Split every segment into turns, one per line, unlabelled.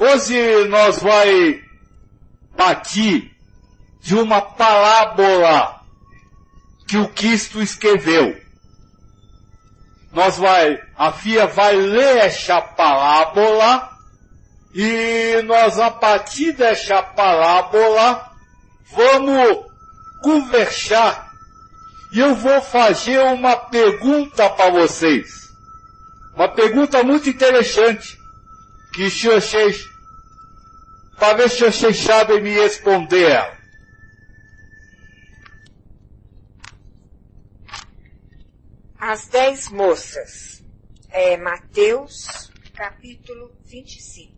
Hoje nós vai partir de uma parábola que o Cristo escreveu. Nós vai, a FIA vai ler essa parábola e nós a partir dessa parábola vamos conversar e eu vou fazer uma pergunta para vocês. Uma pergunta muito interessante que se vocês, se vocês sabem me responder.
As dez moças. É Mateus, capítulo 25.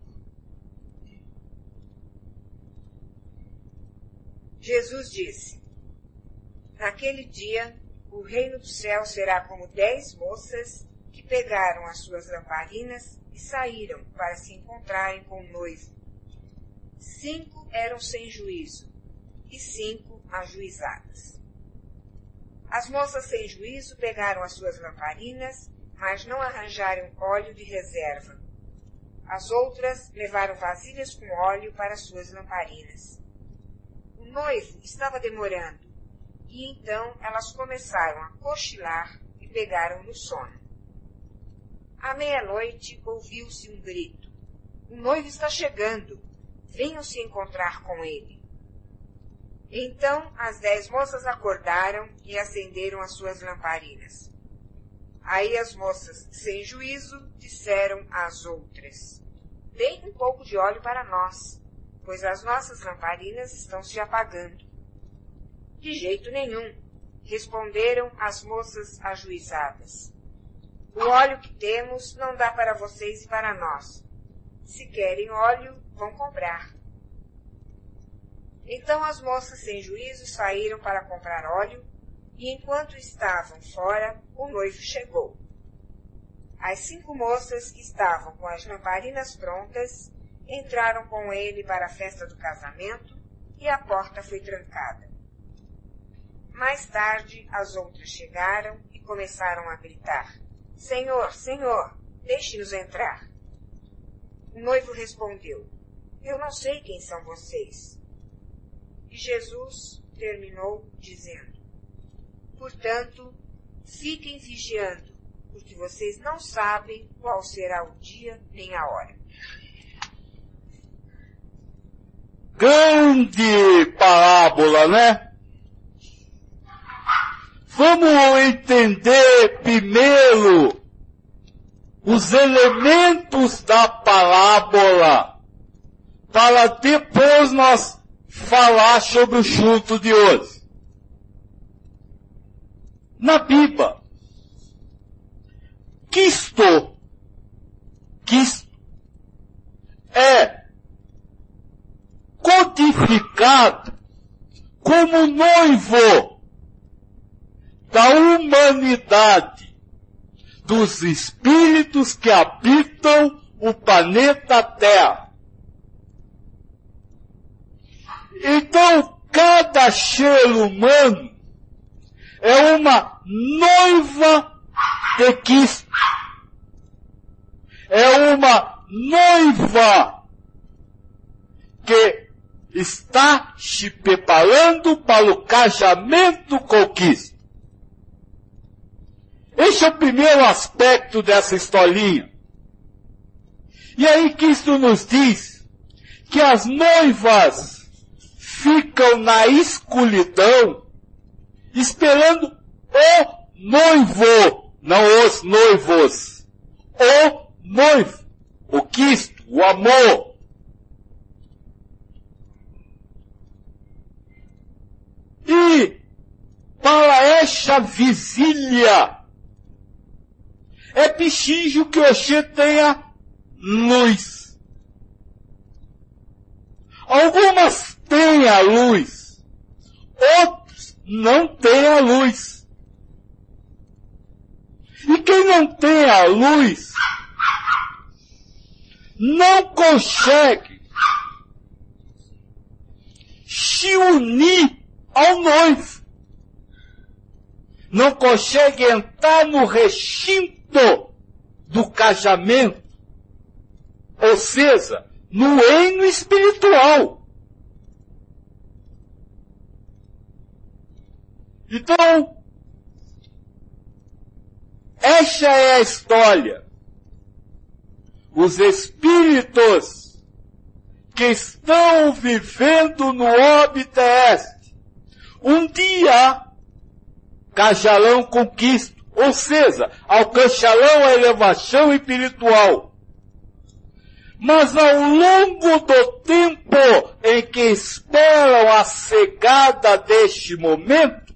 Jesus disse, Naquele dia, o reino do céu será como dez moças que pegaram as suas lamparinas e saíram para se encontrarem com o noivo. Cinco eram sem juízo e cinco ajuizadas. As moças sem juízo pegaram as suas lamparinas, mas não arranjaram óleo de reserva. As outras levaram vasilhas com óleo para suas lamparinas. O noivo estava demorando, e então elas começaram a cochilar e pegaram no sono. À meia-noite ouviu-se um grito. O noivo está chegando. Venham se encontrar com ele. Então as dez moças acordaram e acenderam as suas lamparinas. Aí as moças, sem juízo, disseram às outras, Deem um pouco de óleo para nós, pois as nossas lamparinas estão se apagando. De jeito nenhum, responderam as moças ajuizadas. O óleo que temos não dá para vocês e para nós. Se querem óleo, vão comprar. Então as moças sem juízo saíram para comprar óleo, e enquanto estavam fora, o noivo chegou. As cinco moças que estavam com as lamparinas prontas entraram com ele para a festa do casamento e a porta foi trancada. Mais tarde, as outras chegaram e começaram a gritar: Senhor, Senhor, deixe-nos entrar. O noivo respondeu: Eu não sei quem são vocês. E Jesus terminou dizendo: Portanto, fiquem vigiando, porque vocês não sabem qual será o dia nem a hora.
Grande parábola, né? Vamos entender primeiro os elementos da parábola, para depois nós falar sobre o junto de hoje. Na Bíblia, Cristo, Cristo é codificado como noivo da humanidade, dos espíritos que habitam o planeta Terra. Então, cada ser humano é uma noiva de Cristo. É uma noiva que está se preparando para o casamento com Cristo. Esse é o primeiro aspecto dessa historinha. E aí Cristo nos diz que as noivas ficam na escuridão, esperando o noivo, não os noivos. O noivo, o Cristo, o amor. E para esta visilha é preciso que você tenha luz. Algumas têm a luz, outros não têm a luz. E quem não tem a luz não consegue se unir ao noivo. Não consegue entrar no recinto do casamento. Ou seja, no reino espiritual. Então, esta é a história. Os espíritos que estão vivendo no orbe terrestre, um dia cajarão conquista, ou seja, alcançarão a elevação espiritual. Mas ao longo do tempo em que esperam a chegada deste momento,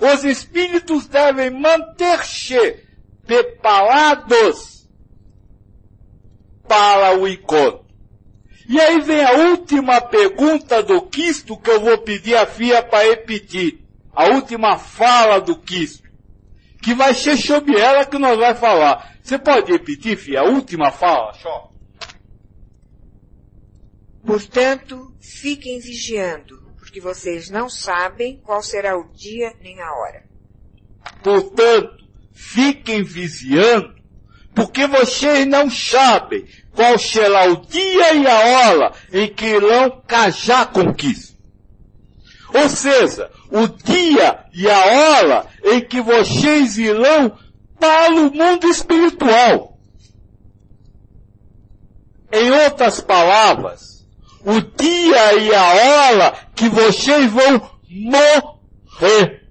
os espíritos devem manter-se preparados para o encontro. E aí vem a última pergunta do Cristo que eu vou pedir a Fia para repetir. A última fala do Cristo. Que vai ser sobre ela que nós vai falar. Você pode repetir, Fia, a última fala? Só.
Portanto, fiquem vigiando, porque vocês não sabem qual será o dia nem a hora.
Portanto, fiquem vigiando, porque vocês não sabem qual será o dia e a hora em que irão cajar com Cristo. Ou seja, o dia e a hora em que vocês irão para o mundo espiritual. Em outras palavras, o dia e a hora que vocês vão morrer.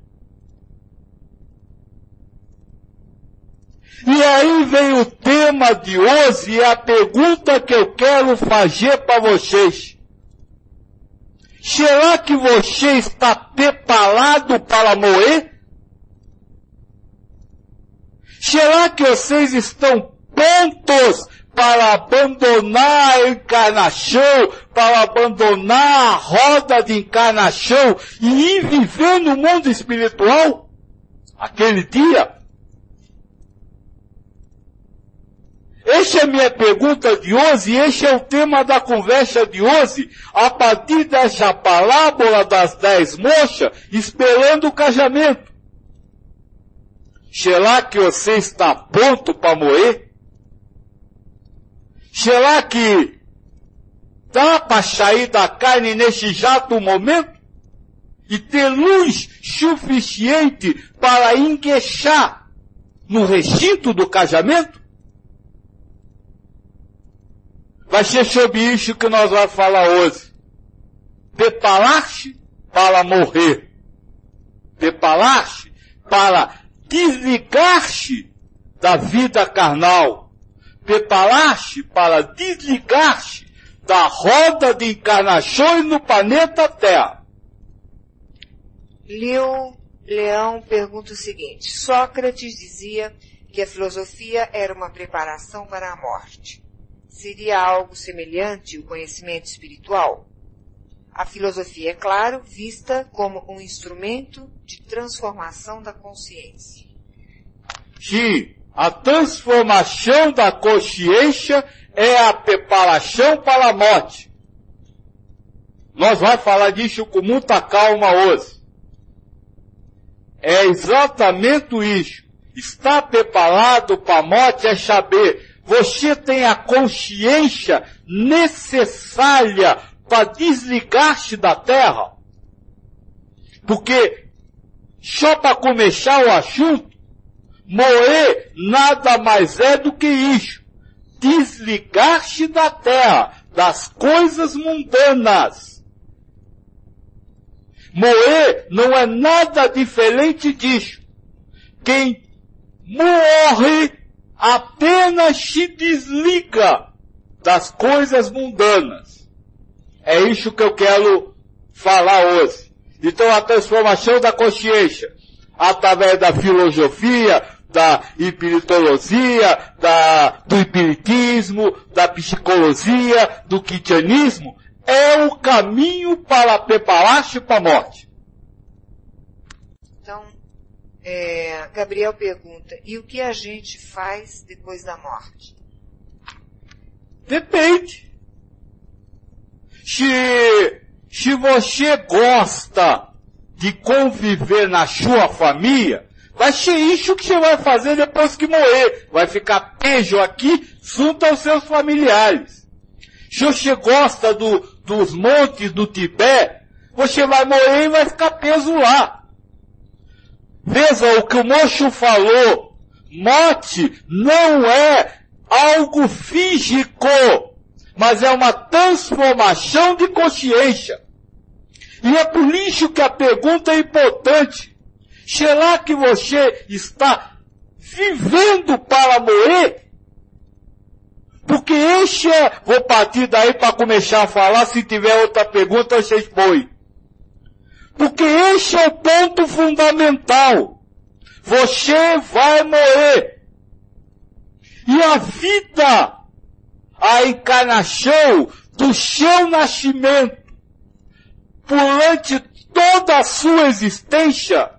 E aí vem o tema de hoje e a pergunta que eu quero fazer para vocês. Será que você está preparado para morrer? Será que vocês estão prontos para abandonar a encarnação, para abandonar a roda de encarnação e ir viver no mundo espiritual? Aquele dia? Esta é a minha pergunta de hoje, este é o tema da conversa de hoje, a partir dessa parábola das dez moças, esperando o casamento. Será que você está pronto para morrer? Será que dá para sair da carne nesse exato momento? E ter luz suficiente para engueixar no recinto do casamento? Vai ser sobre isso que nós vamos falar hoje. Preparar-se para morrer. Preparar-se para desligar-se da vida carnal. Preparar-se para desligar-se da roda de encarnações no planeta Terra.
Liu Leão pergunta o seguinte: Sócrates dizia que a filosofia era uma preparação para a morte. Seria algo semelhante o conhecimento espiritual? A filosofia, é claro, vista como um instrumento de transformação da consciência.
Sim, a transformação da consciência é a preparação para a morte. Nós vamos falar disso com muita calma hoje. É exatamente isso. Estar preparado para a morte é saber você tem a consciência necessária para desligar-se da terra? Porque, só para começar o assunto, morrer nada mais é do que isso. Desligar-se da terra, das coisas mundanas. Morrer não é nada diferente disso. Quem morre apenas se desliga das coisas mundanas. É isso que eu quero falar hoje. Então a transformação da consciência, através da filosofia, da espiritologia, da, do espiritismo, da psicologia, do cristianismo, é o caminho para preparar-se para a morte.
É, Gabriel pergunta, e o que a gente faz depois da morte?
Depende. Se, se você gosta de conviver na sua família, vai ser isso que você vai fazer depois que morrer. Vai ficar pejo aqui junto aos seus familiares. Se você gosta do, dos montes do Tibete, você vai morrer e vai ficar preso lá. Veja o que o mocho falou. Morte não é algo físico, mas é uma transformação de consciência. E é por isso que a pergunta é importante. Será que você está vivendo para morrer? Porque este é, vou partir daí para começar a falar, se tiver outra pergunta vocês põem. Porque este é o ponto fundamental. Você vai morrer. E a vida, a encarnação do seu nascimento, durante toda a sua existência,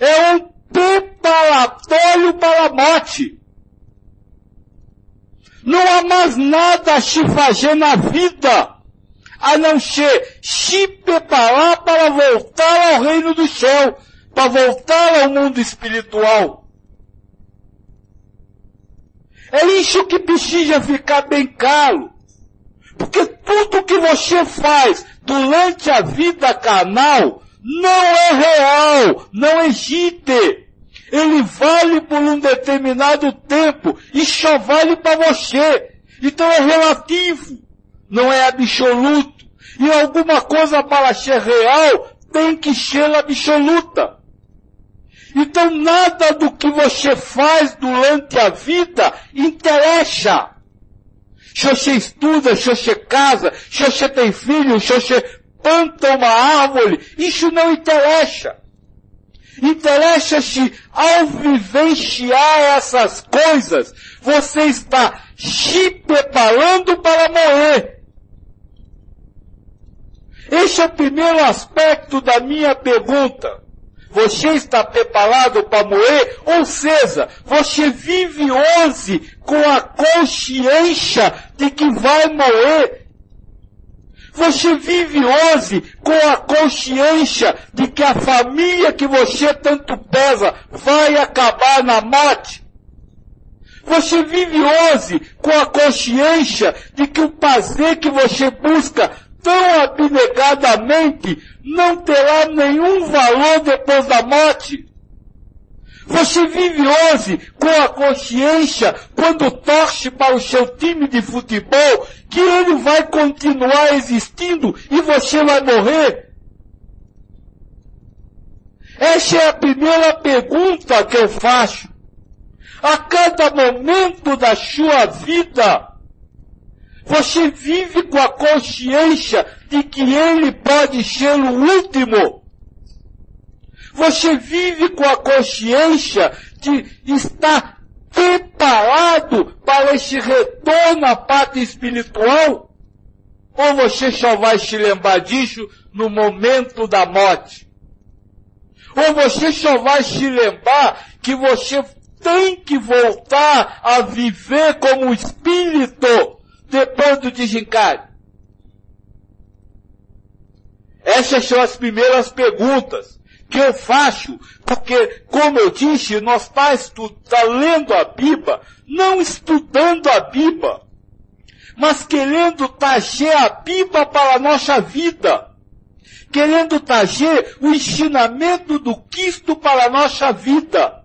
é um preparatório para a morte. Não há mais nada a se fazer na vida, a não ser se preparar para voltar ao reino do céu, para voltar ao mundo espiritual. É isso que precisa ficar bem claro. Porque tudo que você faz durante a vida carnal não é real, não existe. Ele vale por um determinado tempo e só vale para você. Então é relativo, não é absoluto. E alguma coisa para ser real tem que ser absoluta. Então nada do que você faz durante a vida interessa. Se você estuda, se você casa, se você tem filho, se você planta uma árvore, isso não interessa. Interessa-se ao vivenciar essas coisas, você está se preparando para morrer. Esse é o primeiro aspecto da minha pergunta. Você está preparado para morrer? Ou seja, você vive hoje com a consciência de que vai morrer. Você vive hoje com a consciência de que a família que você tanto pesa vai acabar na morte. Você vive hoje com a consciência de que o prazer que você busca tão abnegadamente não terá nenhum valor depois da morte. Você vive hoje com a consciência, quando torce para o seu time de futebol, que ele vai continuar existindo e você vai morrer? Essa é a primeira pergunta que eu faço. A cada momento da sua vida, você vive com a consciência de que ele pode ser o último. Você vive com a consciência de estar preparado para esse retorno à pátria espiritual? Ou você só vai se lembrar disso no momento da morte? Ou você só vai se lembrar que você tem que voltar a viver como espírito depois do desencarne? Essas são as primeiras perguntas que eu faço, porque, como eu disse, nós está tá lendo a Bíblia, não estudando a Bíblia, mas querendo trazer a Bíblia para a nossa vida, querendo trazer o ensinamento do Cristo para a nossa vida.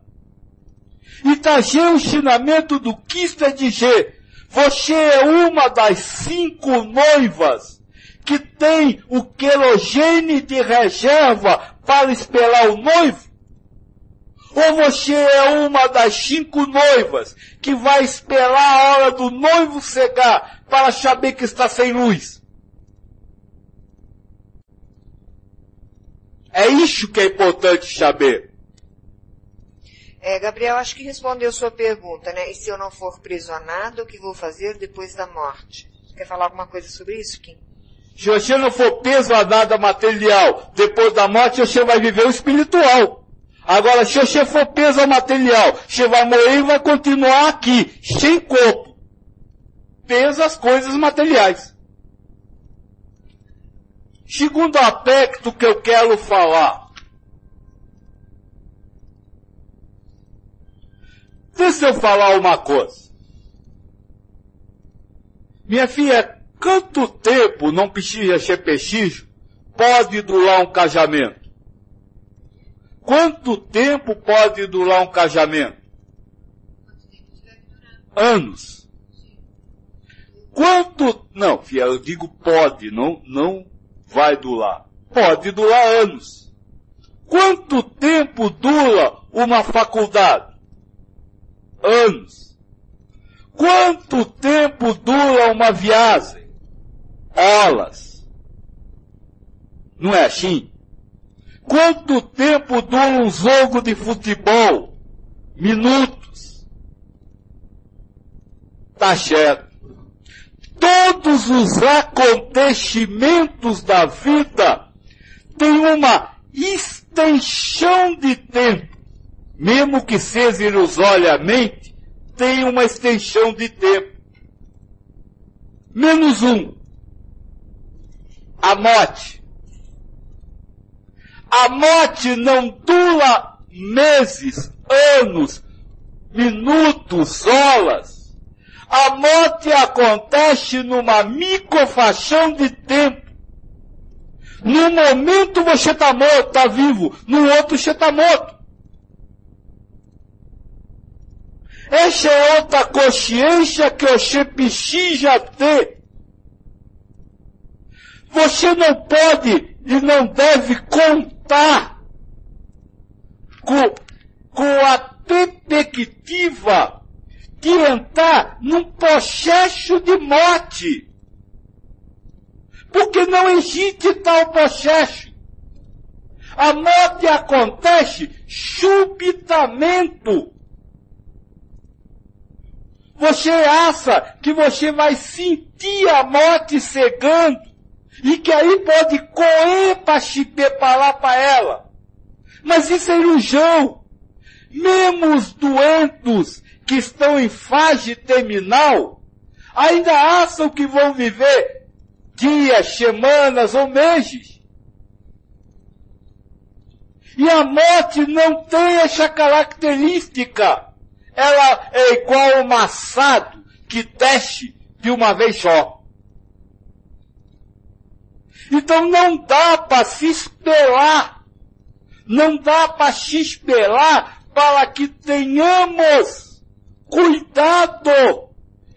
E trazer o ensinamento do Cristo é dizer, você é uma das cinco noivas que tem o querogene de reserva para esperar o noivo? Ou você é uma das cinco noivas que vai esperar a hora do noivo chegar para saber que está sem luz? É isso que é importante saber.
É, Gabriel, acho que respondeu sua pergunta, né? E se eu não for prisionado, o que vou fazer depois da morte? Quer falar alguma coisa sobre isso, Kim?
Se você não for peso a nada material, depois da morte você vai viver o espiritual. Agora, se você for peso ao material, você vai morrer e vai continuar aqui, sem corpo. Peso as coisas materiais. Segundo aspecto que eu quero falar, Deixa eu falar uma coisa. Minha filha, quanto tempo não ser pechincho pode durar um casamento? Quanto tempo pode durar um casamento? Anos. Quanto, não, fiel, eu digo pode, não, não vai durar. Pode durar anos. Quanto tempo dura uma faculdade? Anos. Quanto tempo dura uma viagem? Horas. Não é assim? Quanto tempo dura um jogo de futebol? Minutos. Tá certo. Todos os acontecimentos da vida têm uma extensão de tempo. Mesmo que seja ilusoriamente, tem uma extensão de tempo. Menos um. A morte. A morte não dura meses, anos, minutos, horas. A morte acontece numa microfação de tempo. Num momento você está morto, está vivo, no outro você está morto. Essa é outra consciência que você precisa ter. Você não pode e não deve contar com, com a perspectiva de entrar num processo de morte. Porque não existe tal processo. A morte acontece subitamente. Você acha que você vai sentir a morte cegando e que aí pode correr para se preparar para ela. Mas isso é ilusão. Mesmo os doentes que estão em fase terminal ainda acham que vão viver dias, semanas ou meses. E a morte não tem essa característica. Ela é igual ao maçado que desce de uma vez só. Então não dá para se esperar. Não dá para se esperar para que tenhamos cuidado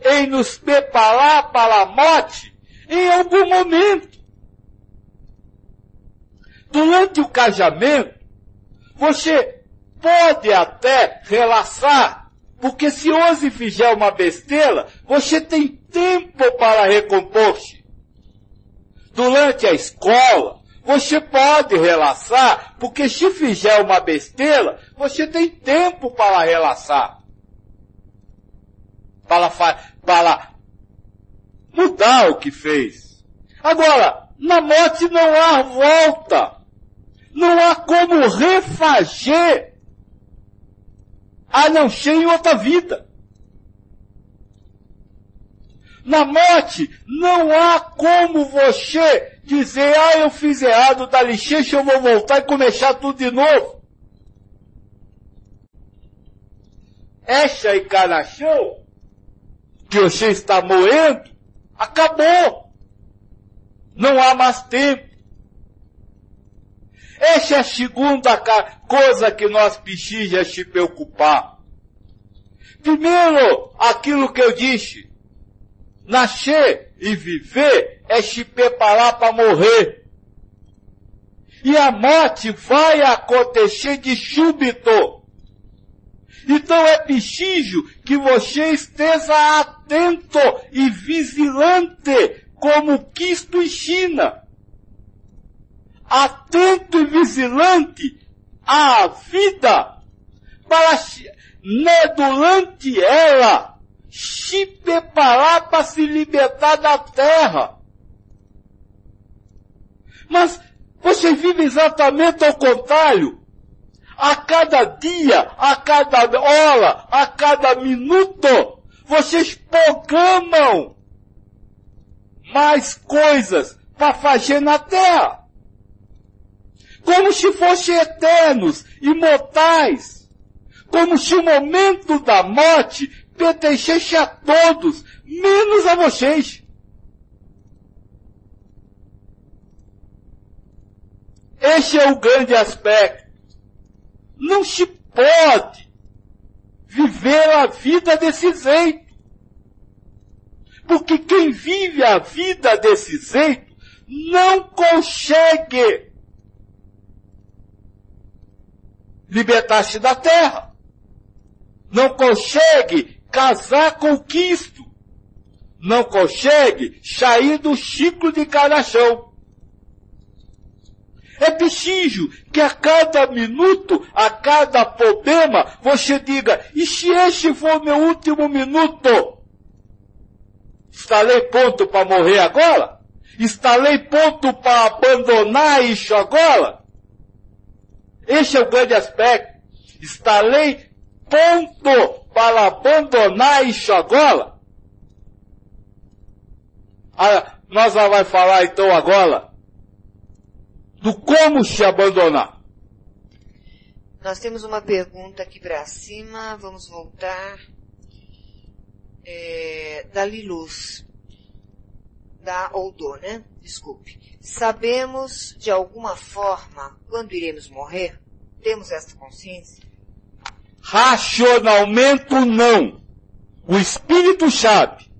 em nos preparar para a morte em algum momento. Durante o casamento, você pode até relaxar, porque se hoje fizer uma besteira, você tem tempo para recompor-se. Durante a escola, você pode relaxar, porque se fizer uma besteira, você tem tempo para relaxar. Para, para mudar o que fez. Agora, na morte não há volta. Não há como refazer a não ser em outra vida. Na morte, não há como você dizer, ah, eu fiz errado, dá licença, eu vou voltar e começar tudo de novo. Essa encarnação que você está morrendo, acabou. Não há mais tempo. Essa é a segunda coisa que nós precisamos se preocupar. Primeiro, aquilo que eu disse. Nascer e viver é se preparar para morrer. E a morte vai acontecer de súbito. Então é preciso que você esteja atento e vigilante como Cristo ensina atento e vigilante à vida, para né, durante ela se preparar para se libertar da terra. Mas você vive exatamente ao contrário. A cada dia, a cada hora, a cada minuto, vocês programam mais coisas para fazer na terra como se fossem eternos, imortais, como se o momento da morte pertencesse a todos, menos a vocês. Esse é o grande aspecto. Não se pode viver a vida desse jeito. Porque quem vive a vida desse jeito não consegue libertar-se da terra. Não consegue casar com Cristo. Não consegue sair do ciclo de carnação. É preciso que a cada minuto, a cada problema, você diga, e se este for meu último minuto? Estarei pronto para morrer agora? Estarei pronto para abandonar isso agora? Este é o grande aspecto. Estarei pronto para abandonar isso agora? Ah, nós vamos falar então agora do como se abandonar.
Nós temos uma pergunta aqui para cima, vamos voltar. É, da Liluz. Da Oldô, né? Desculpe. Sabemos de alguma forma quando iremos morrer? Temos essa consciência?
Racionalmente não. O Espírito sabe.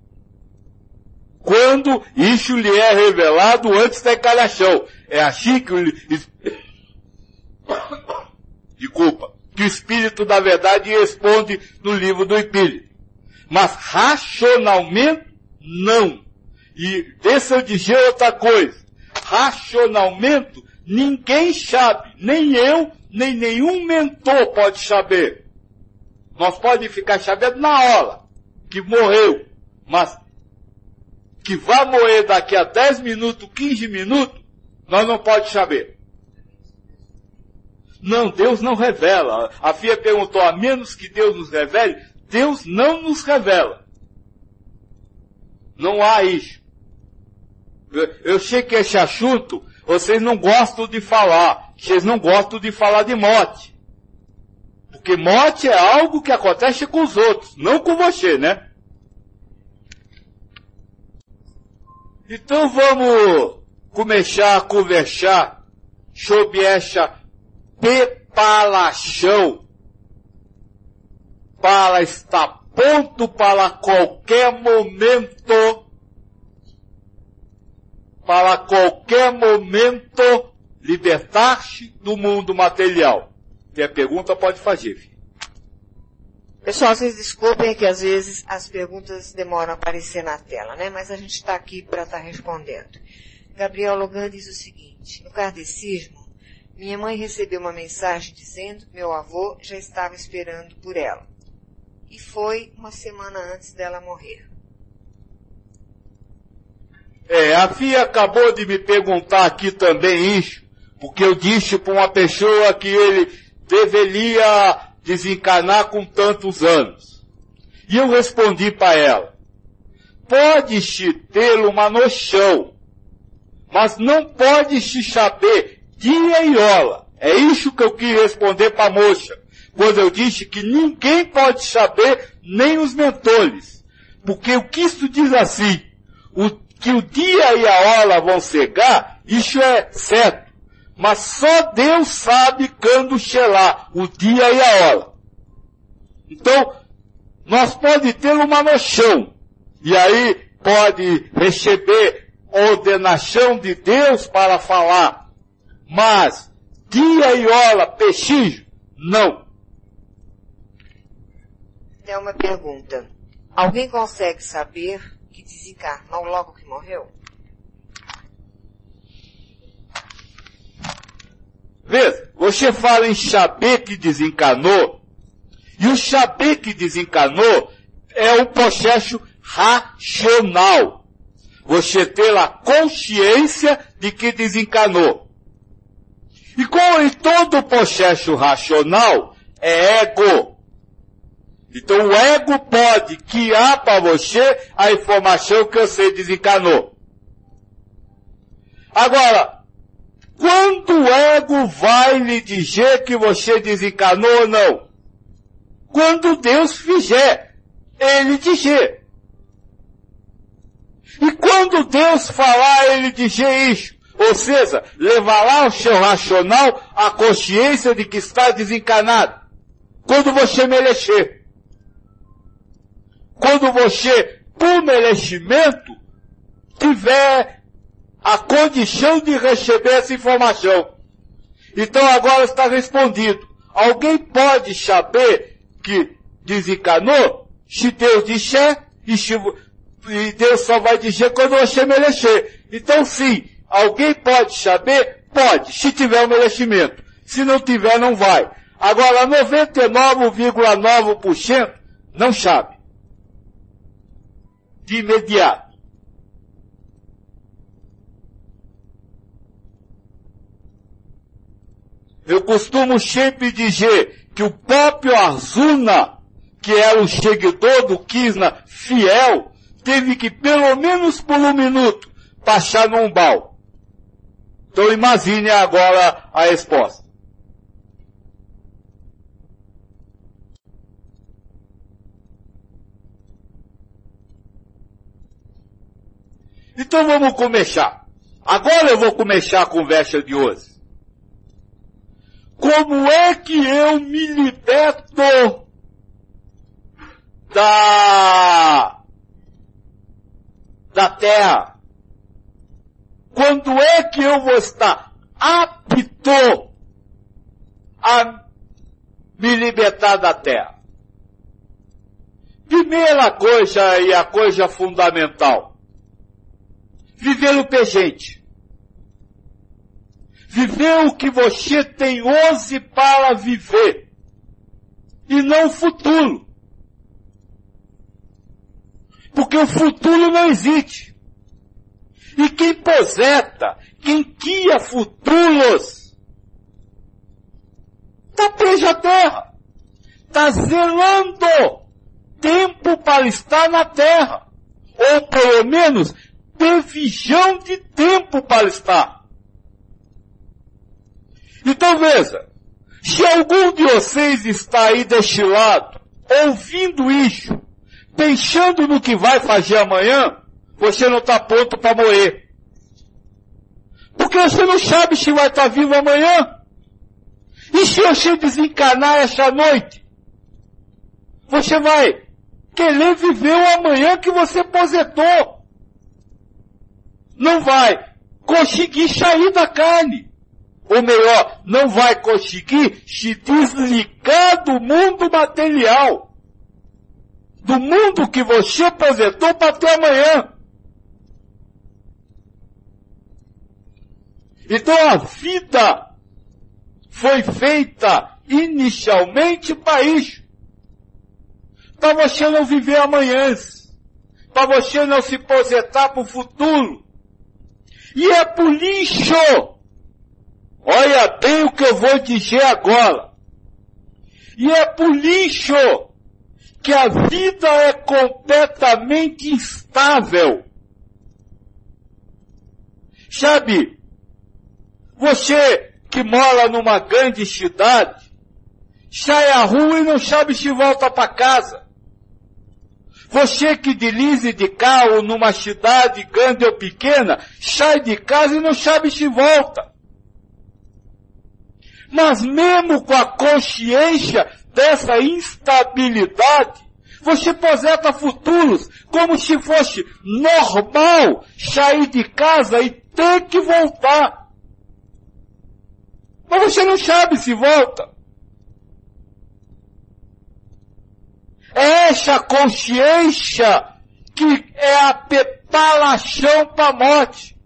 Quando isso lhe é revelado antes da encarnação. É assim que o, desculpa, que o Espírito da verdade responde no livro do Espírito. Mas racionalmente, não. E deixa eu dizer outra coisa. Racionalmente, ninguém sabe, nem eu, nem nenhum mentor pode saber. Nós podemos ficar sabendo na hora que morreu, mas que vai morrer daqui a 10 minutos, 15 minutos, nós não pode saber. Não, Deus não revela. A Fia perguntou, a menos que Deus nos revele, Deus não nos revela. Não há isso. Eu, sei que esse assunto, vocês não gostam de falar. Vocês não gostam de falar de morte. Porque morte é algo que acontece com os outros, não com você, né? Então vamos começar a conversar sobre essa preparação para estar pronto para qualquer momento, para qualquer momento libertar-se do mundo material. Tem a pergunta, pode fazer.
Pessoal, vocês desculpem que às vezes as perguntas demoram a aparecer na tela, né? Mas a gente está aqui para estar tá respondendo. Gabriel Logan diz o seguinte, no kardecismo, minha mãe recebeu uma mensagem dizendo que meu avô já estava esperando por ela. E foi uma semana antes dela morrer.
É, a Fia acabou de me perguntar aqui também isso, porque eu disse para uma pessoa que ele deveria desencarnar com tantos anos. E eu respondi para ela, pode-se ter uma noção mas não pode se saber dia e hora. É isso que eu quis responder para a moça, quando eu disse que ninguém pode saber, nem os mentores. Porque o que isso diz assim, o, que o dia e a hora vão chegar, isso é certo. Mas só Deus sabe quando chegar o dia e a hora. Então, nós pode ter uma noção. E aí pode receber ordenação de Deus para falar, mas dia e hora pechinho, não.
Tem uma pergunta. Alguém consegue saber desencarnou logo que morreu?
Veja, você fala em saber que desencanou, e o saber que desencanou é um processo racional você ter a consciência de que desencanou. E como em todo processo racional, é ego. Então o ego pode criar para você a informação que você desencanou. Agora, quando o ego vai lhe dizer que você desencanou ou não? Quando Deus fizer, ele dizer. E quando Deus falar, ele dizer isso, Ou seja, levar lá o seu racional a consciência de que está desencarnado. Quando você merecer. Quando você, por merecimento, tiver a condição de receber essa informação. Então agora está respondido. Alguém pode saber que desencanou? Se Deus disser, e, se, e Deus só vai dizer quando você merecer. Então sim, alguém pode saber? Pode, se tiver o merecimento. Se não tiver, não vai. Agora, 99,9% não sabe. De imediato. Eu costumo sempre dizer que o próprio Arzuna, que era o seguidor do Kisna fiel, teve que pelo menos por um minuto passar no umbal. Então imagine agora a resposta. Então vamos começar. Agora eu vou começar a conversa de hoje. Como é que eu me liberto da, da terra? Quando é que eu vou estar apto a me libertar da terra? Primeira coisa e a coisa fundamental. Viver o presente Viver o que você tem hoje para viver. E não o futuro. Porque o futuro não existe. E quem poseta, quem cria futuros, está preso à terra. Está zelando tempo para estar na terra. Ou pelo menos previsão de tempo para estar. Então veja, se algum de vocês está aí deste lado, ouvindo isso, pensando no que vai fazer amanhã, você não está pronto para morrer. Porque você não sabe se vai estar tá vivo amanhã. E se você desencarnar essa noite? Você vai querer viver o amanhã que você aposentou. Não vai conseguir sair da carne ou melhor, não vai conseguir se desligar do mundo material. Do mundo que você projetou para ter amanhã. Então a vida foi feita inicialmente para isso. Para você não viver amanhã. Para você não se projetar para o futuro. E é por lixo Olha bem o que eu vou dizer agora. E é por lixo que a vida é completamente instável. Sabe, você que mora numa grande cidade, sai à rua e não sabe se volta para casa. Você que dirige de carro numa cidade grande ou pequena, sai de casa e não sabe se volta. Mas mesmo com a consciência dessa instabilidade, você projeta futuros como se fosse normal sair de casa e ter que voltar. Mas você não sabe se volta. Essa consciência que é a preparação para a morte.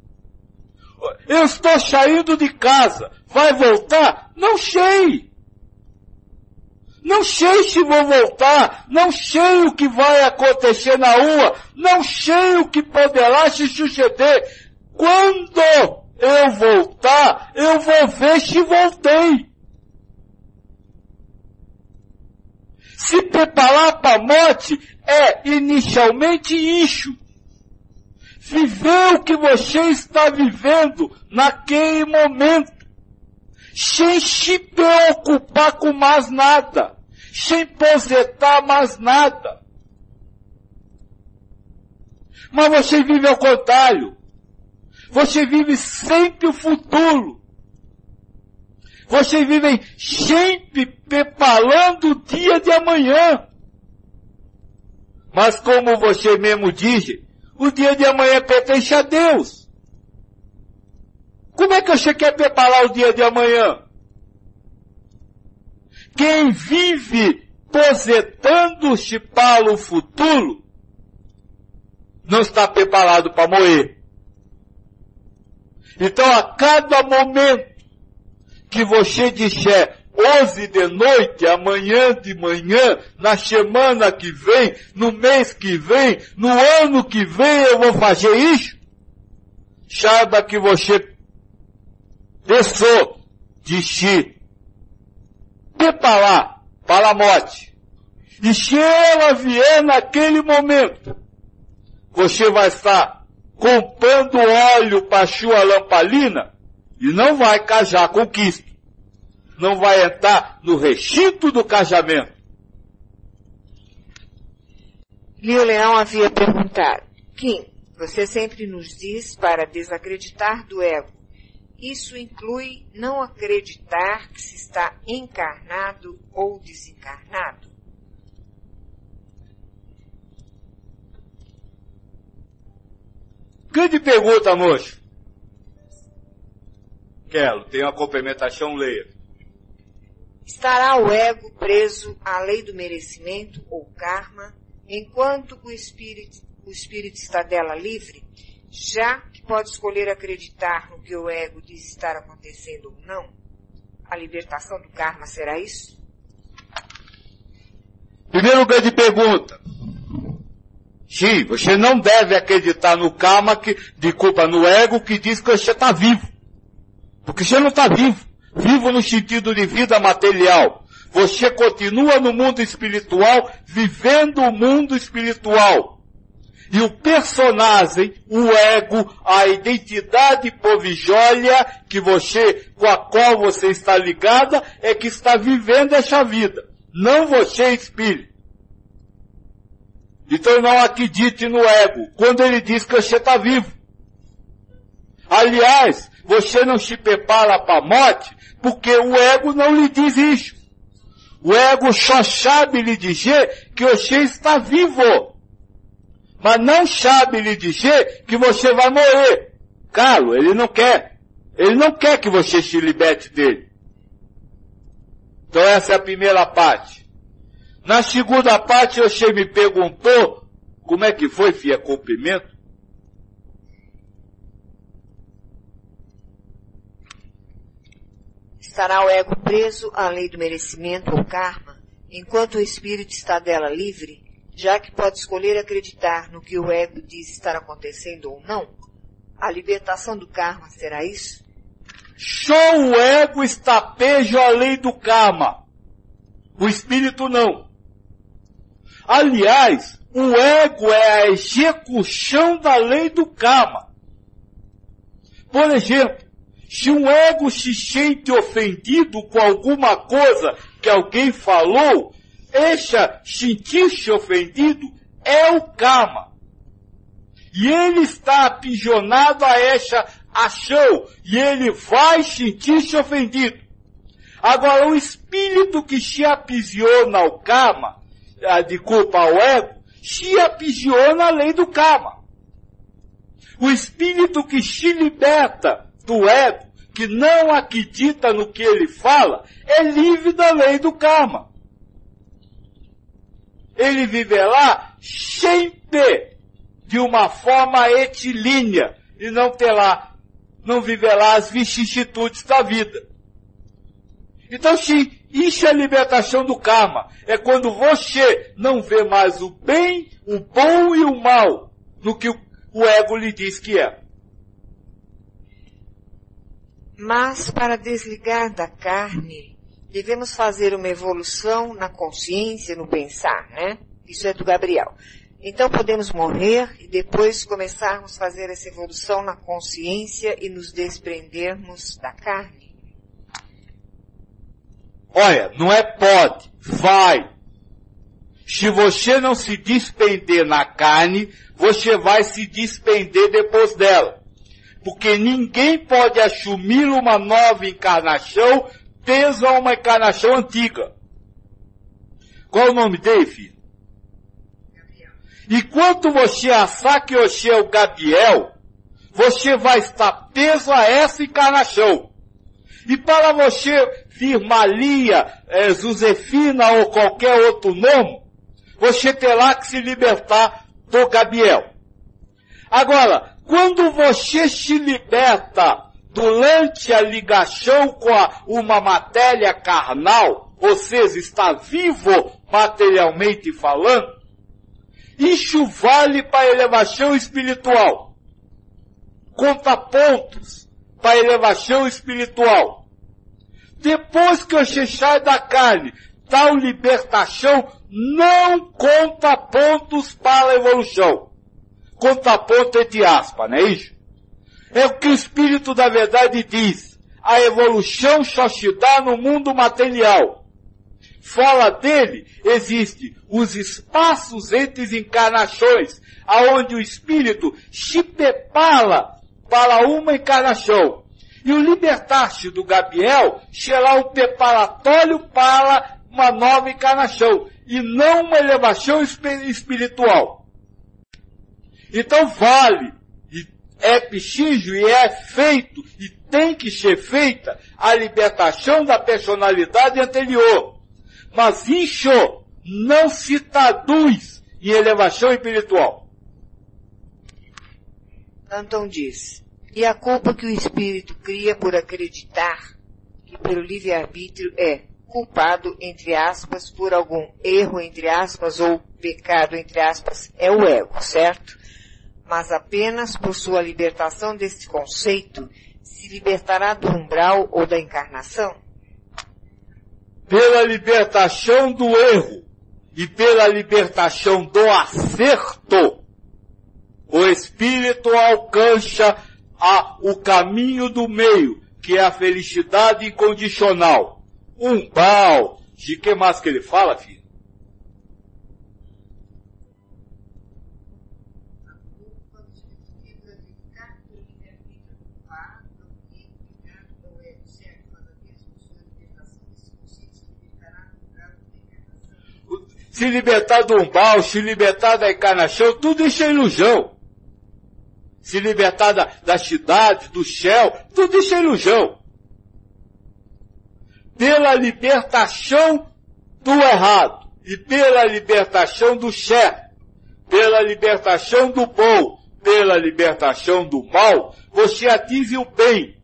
Eu estou saindo de casa. Vai voltar? Não sei. Não sei se vou voltar, não sei o que vai acontecer na rua, não sei o que poderá se suceder. Quando eu voltar, eu vou ver se voltei. Se preparar para a morte é inicialmente isso. Viver o que você está vivendo naquele momento sem se preocupar com mais nada, sem projetar mais nada. Mas você vive ao contrário. Você vive sempre o futuro. Você vive sempre preparando o dia de amanhã. Mas como você mesmo diz, o dia de amanhã pertence a Deus. Como é que você quer preparar o dia de amanhã? Quem vive projetando-se para o futuro não está preparado para morrer. Então a cada momento que você disser hoje de noite, amanhã de manhã, na semana que vem, no mês que vem, no ano que vem eu vou fazer isso, saiba que você deixou de se preparar para a morte. E se ela vier naquele momento, você vai estar comprando óleo para sua lamparina e não vai casar com Cristo. Não vai entrar no recinto do casamento.
Lio Leão havia perguntado, Kim, você sempre nos diz para desacreditar do ego. Isso inclui não acreditar que se está encarnado ou desencarnado?
Grande pergunta, moço. Quero, tem uma complementação, leia.
Estará o ego preso à lei do merecimento ou karma, enquanto o espírito, o espírito está dela livre, já que pode escolher acreditar no que o ego diz estar acontecendo ou não? A libertação do karma será isso?
Primeiro grande pergunta. Sim, você não deve acreditar no karma que, de culpa no ego que diz que você está vivo. Porque você não está vivo. Vivo no sentido de vida material. Você continua no mundo espiritual, vivendo o mundo espiritual. E o personagem, o ego, a identidade provisória que você, com a qual você está ligada, é que está vivendo essa vida. Não você espírito. Então não acredite no ego, quando ele diz que você está vivo. Aliás, você não se prepara para a morte, porque o ego não lhe diz isso. O ego só sabe lhe dizer que você está vivo. Mas não sabe lhe dizer que você vai morrer. Calo, ele não quer. Ele não quer que você se liberte dele. Então essa é a primeira parte. Na segunda parte você me perguntou como é que foi, fia, cumprimento.
Estará o ego preso à lei do merecimento ou karma, enquanto o espírito está dela livre, já que pode escolher acreditar no que o ego diz estar acontecendo ou não? A libertação do karma será isso?
Só o ego está preso à lei do karma. O espírito não. Aliás, o ego é a execução da lei do karma. Por exemplo, se um ego se sente ofendido com alguma coisa que alguém falou, essa sentir-se ofendido é o karma. E ele está aprisionado a essa ação, e ele vai sentir-se ofendido. Agora, o espírito que se aprisiona ao karma, de culpa ao ego, se aprisiona a lei do karma. O espírito que se liberta do ego, que não acredita no que ele fala, é livre da lei do karma. Ele viverá sempre de uma forma etilínea e não terá, não viverá as vicissitudes da vida. Então, sim, isso é a libertação do karma. É quando você não vê mais o bem, o bom e o mal no que o ego lhe diz que é.
Mas para desligar da carne, devemos fazer uma evolução na consciência, no pensar, né? Isso é do Gabriel. Então podemos morrer e depois começarmos a fazer essa evolução na consciência e nos desprendermos da carne?
Olha, não é pode, vai. Se você não se despender na carne, você vai se despender depois dela. Porque ninguém pode assumir uma nova encarnação peso a uma encarnação antiga. Qual o nome dele, filho? E quando você achar que você é o Gabriel, você vai estar preso a essa encarnação. E para você vir Maria, é, Josefina ou qualquer outro nome, você terá que se libertar do Gabriel. Agora, quando você se liberta durante a ligação com a, uma matéria carnal, ou seja, está vivo materialmente falando, isso vale para a elevação espiritual. Conta pontos para a elevação espiritual. Depois que você sai da carne, tal libertação não conta pontos para a evolução. Conta ponto entre aspas, não é isso? É o que o Espírito da Verdade diz. A evolução só se dá no mundo material. Fora dele, existe os espaços entre as encarnações, aonde o Espírito se prepara para uma encarnação. E o libertar-se do Gabriel será um preparatório para uma nova encarnação, e não uma elevação espiritual. Então vale, e é preciso e é feito, e tem que ser feita a libertação da personalidade anterior. Mas isso não se traduz em elevação espiritual.
Anton diz, e a culpa que o espírito cria por acreditar que pelo livre-arbítrio é culpado, entre aspas, por algum erro, entre aspas, ou pecado, entre aspas, é o ego, certo? Mas apenas por sua libertação deste conceito se libertará do umbral ou da encarnação?
Pela libertação do erro e pela libertação do acerto, o espírito alcança a, o caminho do meio, que é a felicidade incondicional. Um pau. De que mais que ele fala, filho? Se libertar do umbal, se libertar da encarnação, tudo isso é ilusão. Se libertar da, da cidade, do céu, tudo isso é ilusão pela libertação do errado e pela libertação do certo, pela libertação do bom, pela libertação do mal, você atinge o bem.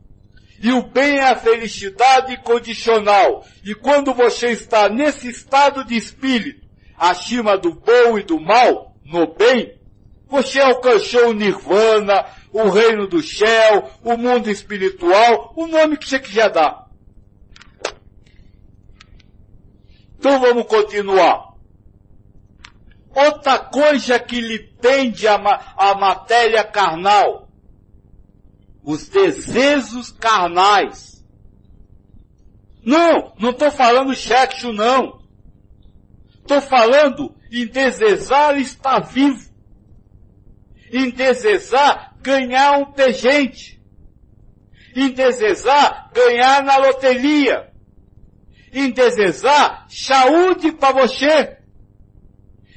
E o bem é a felicidade condicional. E quando você está nesse estado de espírito, acima do bom e do mal, no bem, você alcançou o nirvana, o reino do céu, o mundo espiritual, o nome que você quiser dar. Então vamos continuar. Outra coisa que lhe tende a, a matéria carnal. Os desejos carnais. Não, não estou falando sexo não. Estou falando em desejar estar vivo. Em desejar ganhar um pejente. Em desejar ganhar na loteria em desejar saúde para você,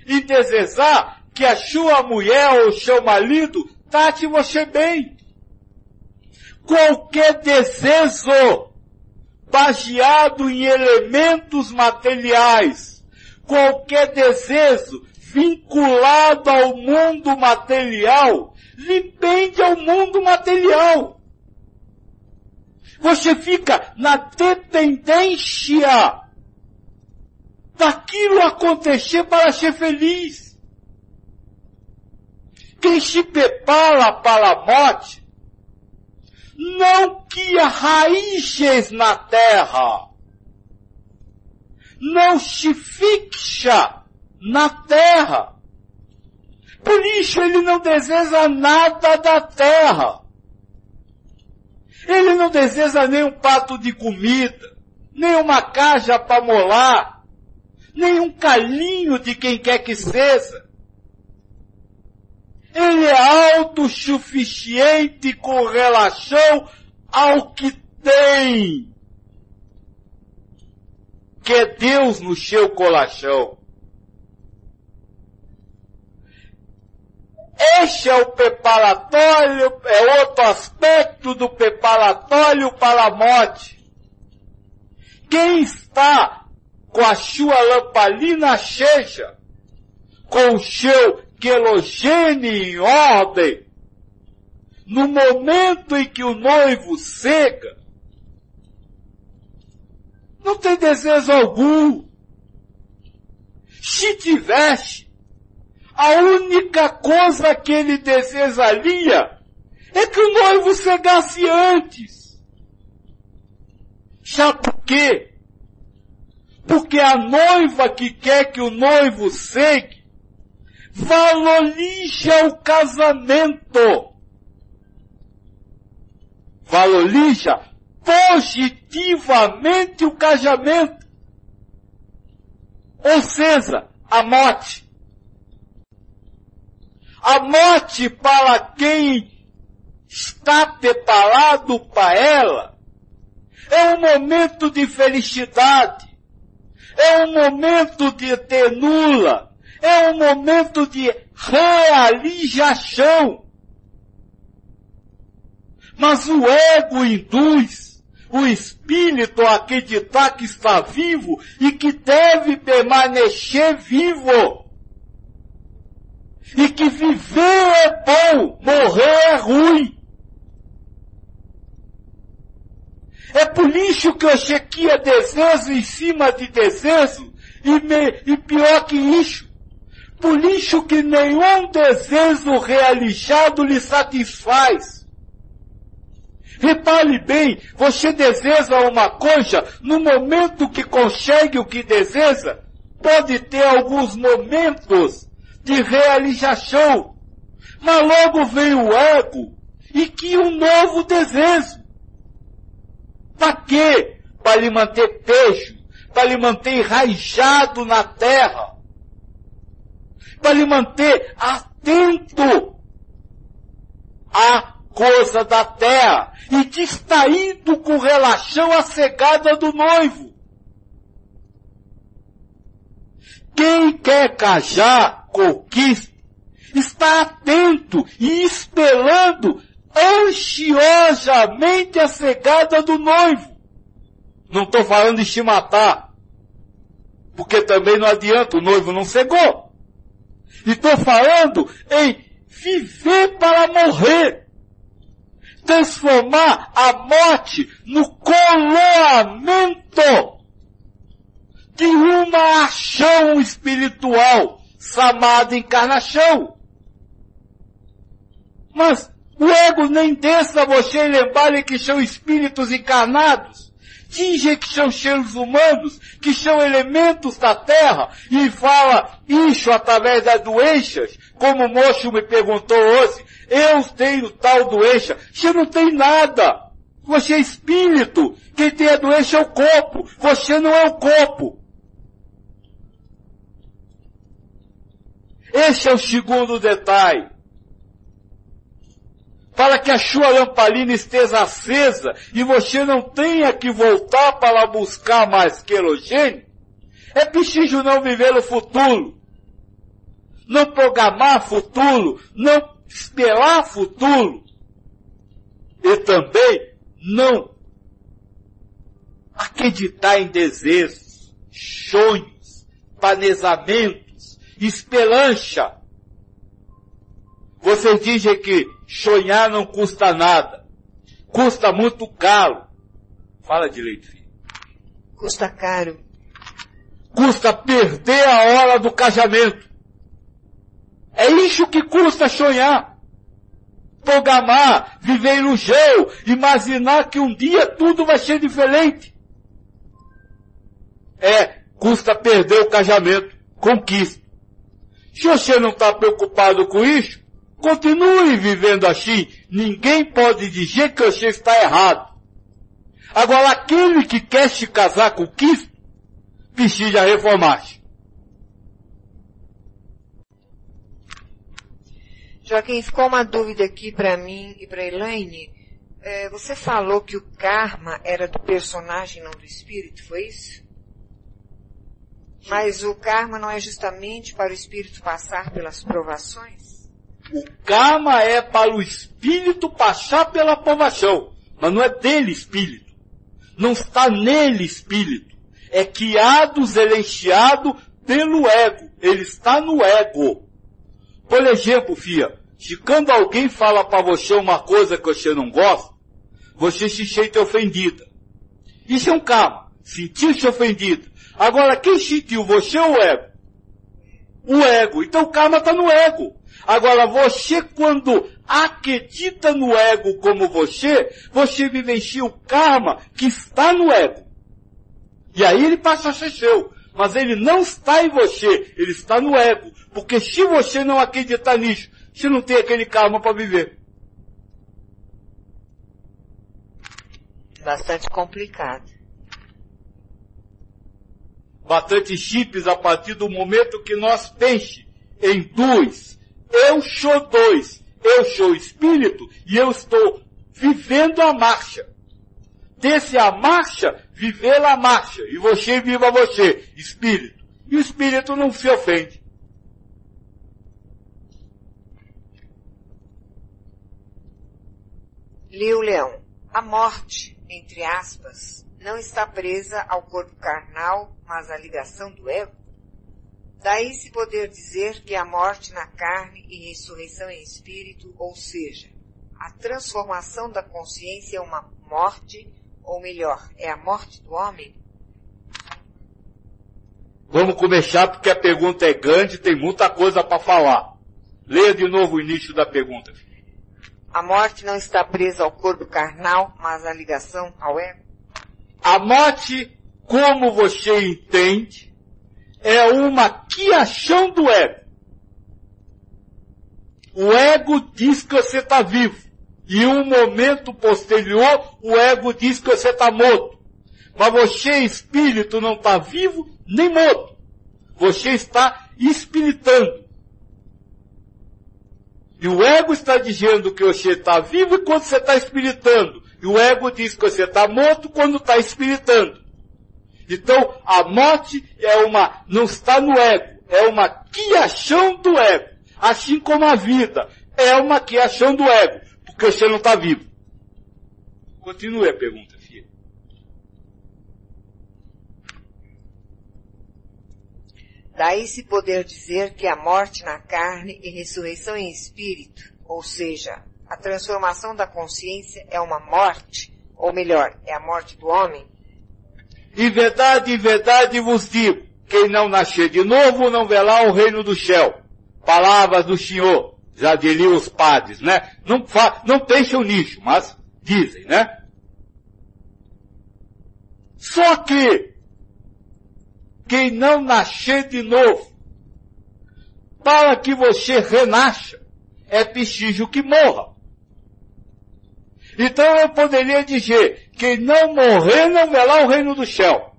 em desejar que a sua mulher ou seu marido trate você bem. Qualquer desejo baseado em elementos materiais, qualquer desejo vinculado ao mundo material, lhe pende ao mundo material. Você fica na dependência daquilo acontecer para ser feliz. Quem se prepara para a morte não cria raízes na terra, não se fixa na terra. Por isso ele não deseja nada da terra. Ele não deseja nem um pato de comida, nem uma caixa para molar, nem um calinho de quem quer que seja. Ele é autossuficiente com relação ao que tem. Que Deus no seu coração. Este é o preparatório, é outro aspecto do preparatório para a morte. Quem está com a sua lamparina cheia, com o seu querogênio em ordem, no momento em que o noivo cega, não tem desejo algum. Se tivesse, a única coisa que ele desejaria é que o noivo cegasse antes. Sabe por quê? Porque a noiva que quer que o noivo segue valoriza o casamento. Valoriza positivamente o casamento. Ou seja, a morte. A morte para quem está preparado para ela é um momento de felicidade, é um momento de tenula, é um momento de realização. Mas o ego induz o espírito acreditar que está vivo e que deve permanecer vivo e que viver é bom, morrer é ruim. É por isso que o Ezequiel desejo em cima de desejo, e, me, e pior que isso, por isso que nenhum desejo realizado lhe satisfaz. Repare bem, você deseja uma coisa, no momento que consegue o que deseja, pode ter alguns momentos de realização. Mas logo vem o ego e que um novo desejo. Para quê? Para lhe manter peixe, para lhe manter enraizado na terra, para lhe manter atento à coisa da terra e distraído com relação à cegada do noivo. Quem quer casar conquista, está atento e esperando ansiosamente a cegada do noivo. Não estou falando de te matar, porque também não adianta, o noivo não cegou. E estou falando em viver para morrer. Transformar a morte no coroamento de uma ação espiritual chamada encarnação. Mas o ego nem deixa você lembrar que são espíritos encarnados. Dizem que são seres humanos, que são elementos da terra, e fala isso através das doenças, como o moço me perguntou hoje, eu tenho tal doença. Você não tem nada. Você é espírito. Quem tem a doença é o corpo. Você não é o corpo. Esse é o segundo detalhe. Para que a sua lamparina esteja acesa e você não tenha que voltar para buscar mais querogênio, é preciso não viver o futuro, não programar futuro, não esperar futuro e também não acreditar em desejos, sonhos, planejamentos esperança. Você diz que sonhar não custa nada. Custa muito caro. Fala direito, filho.
Custa caro.
Custa perder a hora do casamento. É isso que custa sonhar. Programar, viver ilusão, imaginar que um dia tudo vai ser diferente. É, custa perder o casamento. Conquista. Se você não está preocupado com isso, continue vivendo assim. Ninguém pode dizer que você está errado. Agora, aquele que quer se casar com Cristo, precisa reformar-se.
Joaquim, ficou uma dúvida aqui para mim e para Elaine. É, você falou que o karma era do personagem, não do espírito, foi isso? Mas o karma não é justamente para o espírito passar pelas provações?
O karma é para o espírito passar pela provação, mas não é dele espírito. Não está nele espírito. É criado, zelenciado pelo ego. Ele está no ego. Por exemplo, filha, se quando alguém fala para você uma coisa que você não gosta, você se sente ofendida. Isso é um karma. Sentir-se ofendida. Agora, quem sentiu? Você ou o ego? O ego. Então o karma está no ego. Agora, você quando acredita no ego como você, você vivencia o karma que está no ego. E aí ele passa a ser seu. Mas ele não está em você, ele está no ego. Porque se você não acreditar nisso, você não tem aquele karma para viver.
Bastante complicado.
Bastante chips a partir do momento que nós pense em dois. Eu sou dois. Eu sou espírito e eu estou vivendo a marcha. Desse a marcha, viver a marcha. E você viva você, espírito. E o espírito não se ofende.
Liu Leão. A morte, entre aspas, não está presa ao corpo carnal, mas à ligação do ego? Daí se poder dizer que a morte na carne e ressurreição em espírito, ou seja, a transformação da consciência é uma morte, ou melhor, é a morte do homem?
Vamos começar porque a pergunta é grande, tem muita coisa para falar. Leia de novo o início da pergunta.
A morte não está presa ao corpo carnal, mas à ligação ao ego?
A morte, como você entende, é uma quiação do ego. O ego diz que você está vivo. E um momento posterior, o ego diz que você está morto. Mas você, espírito, não está vivo nem morto. Você está espiritando. E o ego está dizendo que você está vivo quando você está espiritando. E o ego diz que você está morto quando está espiritando. Então, a morte é uma, não está no ego, é uma quiação do ego. Assim como a vida é uma quiação do ego, porque você não está vivo. Continue a pergunta, filha.
Daí se poder dizer que a morte na carne e ressurreição em espírito, ou seja, a transformação da consciência é uma morte, ou melhor, é a morte do homem?
Em verdade, em verdade vos digo, quem não nascer de novo não verá o reino do céu. Palavras do Senhor, já diriam os padres, né? Não, fa não pensam nisso, mas dizem, né? Só que, quem não nascer de novo, para que você renasça, é preciso que morra. Então eu poderia dizer, quem não morrer não verá o reino do céu.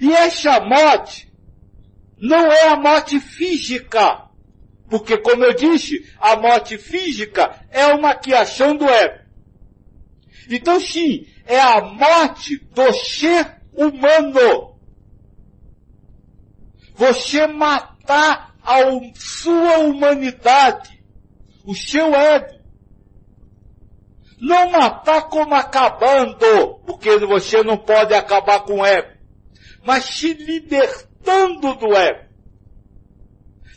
E essa morte não é a morte física, porque como eu disse, a morte física é uma criação do ego. Então sim, é a morte do ser humano. Você matar a sua humanidade, o seu ego. Não matar como acabando, porque você não pode acabar com o ego, mas se libertando do ego.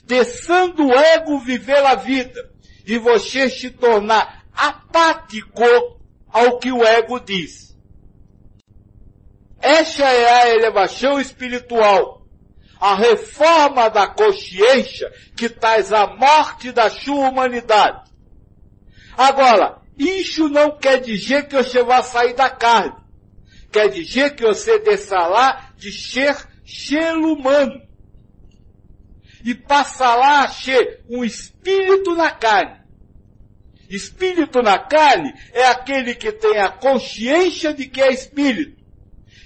Deixando o ego viver a vida e você se tornar apático ao que o ego diz. Essa é a elevação espiritual, a reforma da consciência que traz a morte da sua humanidade. Agora, isso não quer dizer que você vai sair da carne. Quer dizer que você desça lá de ser ser humano. E passa lá a ser um espírito na carne. Espírito na carne é aquele que tem a consciência de que é espírito,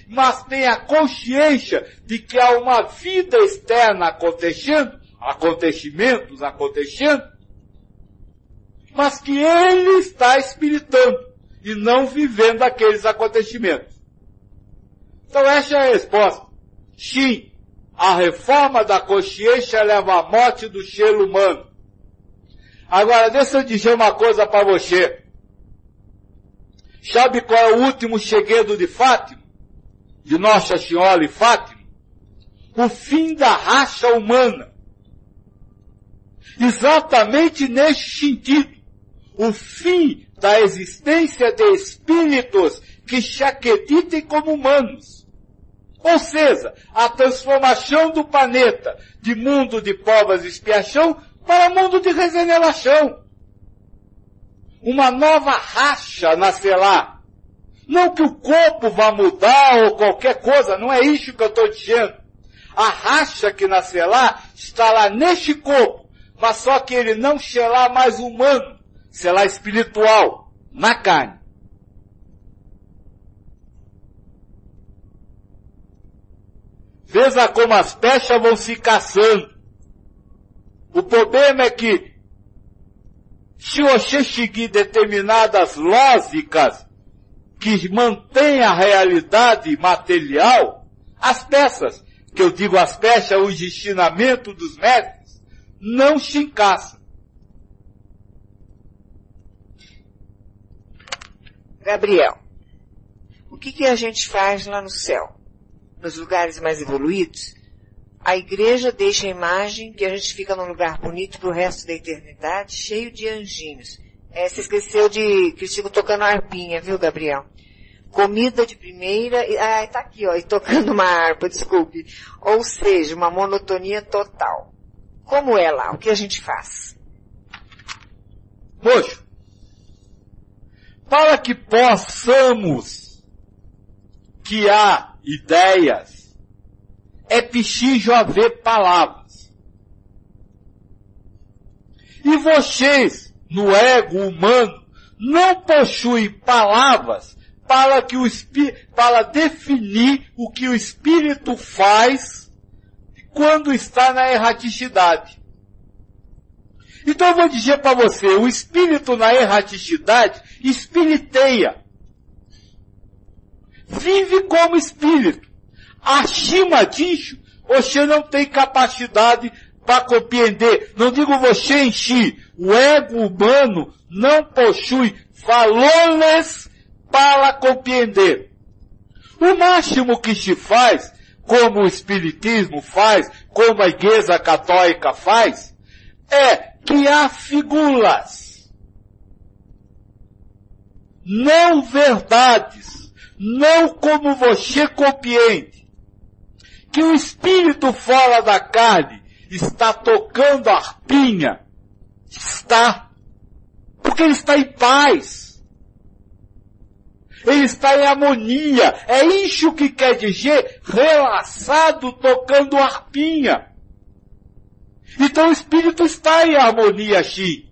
mas tem a consciência de que há uma vida externa acontecendo acontecimentos acontecendo, mas que ele está espiritando e não vivendo aqueles acontecimentos. Então essa é a resposta. Sim, a reforma da consciência leva à morte do ser humano. Agora, deixa eu dizer uma coisa para você. Sabe qual é o último segredo de Fátima? De Nossa Senhora e Fátima? O fim da raça humana. Exatamente neste sentido. O fim da existência de espíritos que se acreditem como humanos. Ou seja, a transformação do planeta de mundo de provas e expiação para mundo de regeneração. Uma nova racha nascerá. Não que o corpo vá mudar ou qualquer coisa, não é isso que eu estou dizendo. A racha que nascerá está lá neste corpo, mas só que ele não será mais humano, será espiritual, na carne. Veja como as pechas vão se caçando. O problema é que, se você seguir determinadas lógicas que mantêm a realidade material, as peças, que eu digo as peças, o ensinamento dos mestres, não se encaixam.
Gabriel, o que, que a gente faz lá no céu? Nos lugares mais evoluídos? A igreja deixa a imagem que a gente fica num lugar bonito pro resto da eternidade, cheio de anjinhos. É, você esqueceu de Cristina tocando arpinha, viu, Gabriel? Comida de primeira, e, ah, tá aqui, ó, e tocando uma harpa, desculpe. Ou seja, uma monotonia total. Como é lá? O que a gente faz?
Moço, para que possamos criar ideias, é preciso haver palavras. E vocês, no ego humano, não possuem palavras para que o para definir o que o espírito faz quando está na erraticidade. Então eu vou dizer para você, o espírito na erraticidade espiriteia. Vive como espírito. Acima disso, você não tem capacidade para compreender. Não digo você em si. O ego humano não possui valores para compreender. O máximo que se faz, como o Espiritismo faz, como a Igreja Católica faz, é criar figuras. Não verdades. Não como você compreende que o espírito fora da carne está tocando a arpinha. Está. Porque ele está em paz. Ele está em harmonia. É isso que quer dizer relaxado tocando arpinha. Então o espírito está em harmonia sim.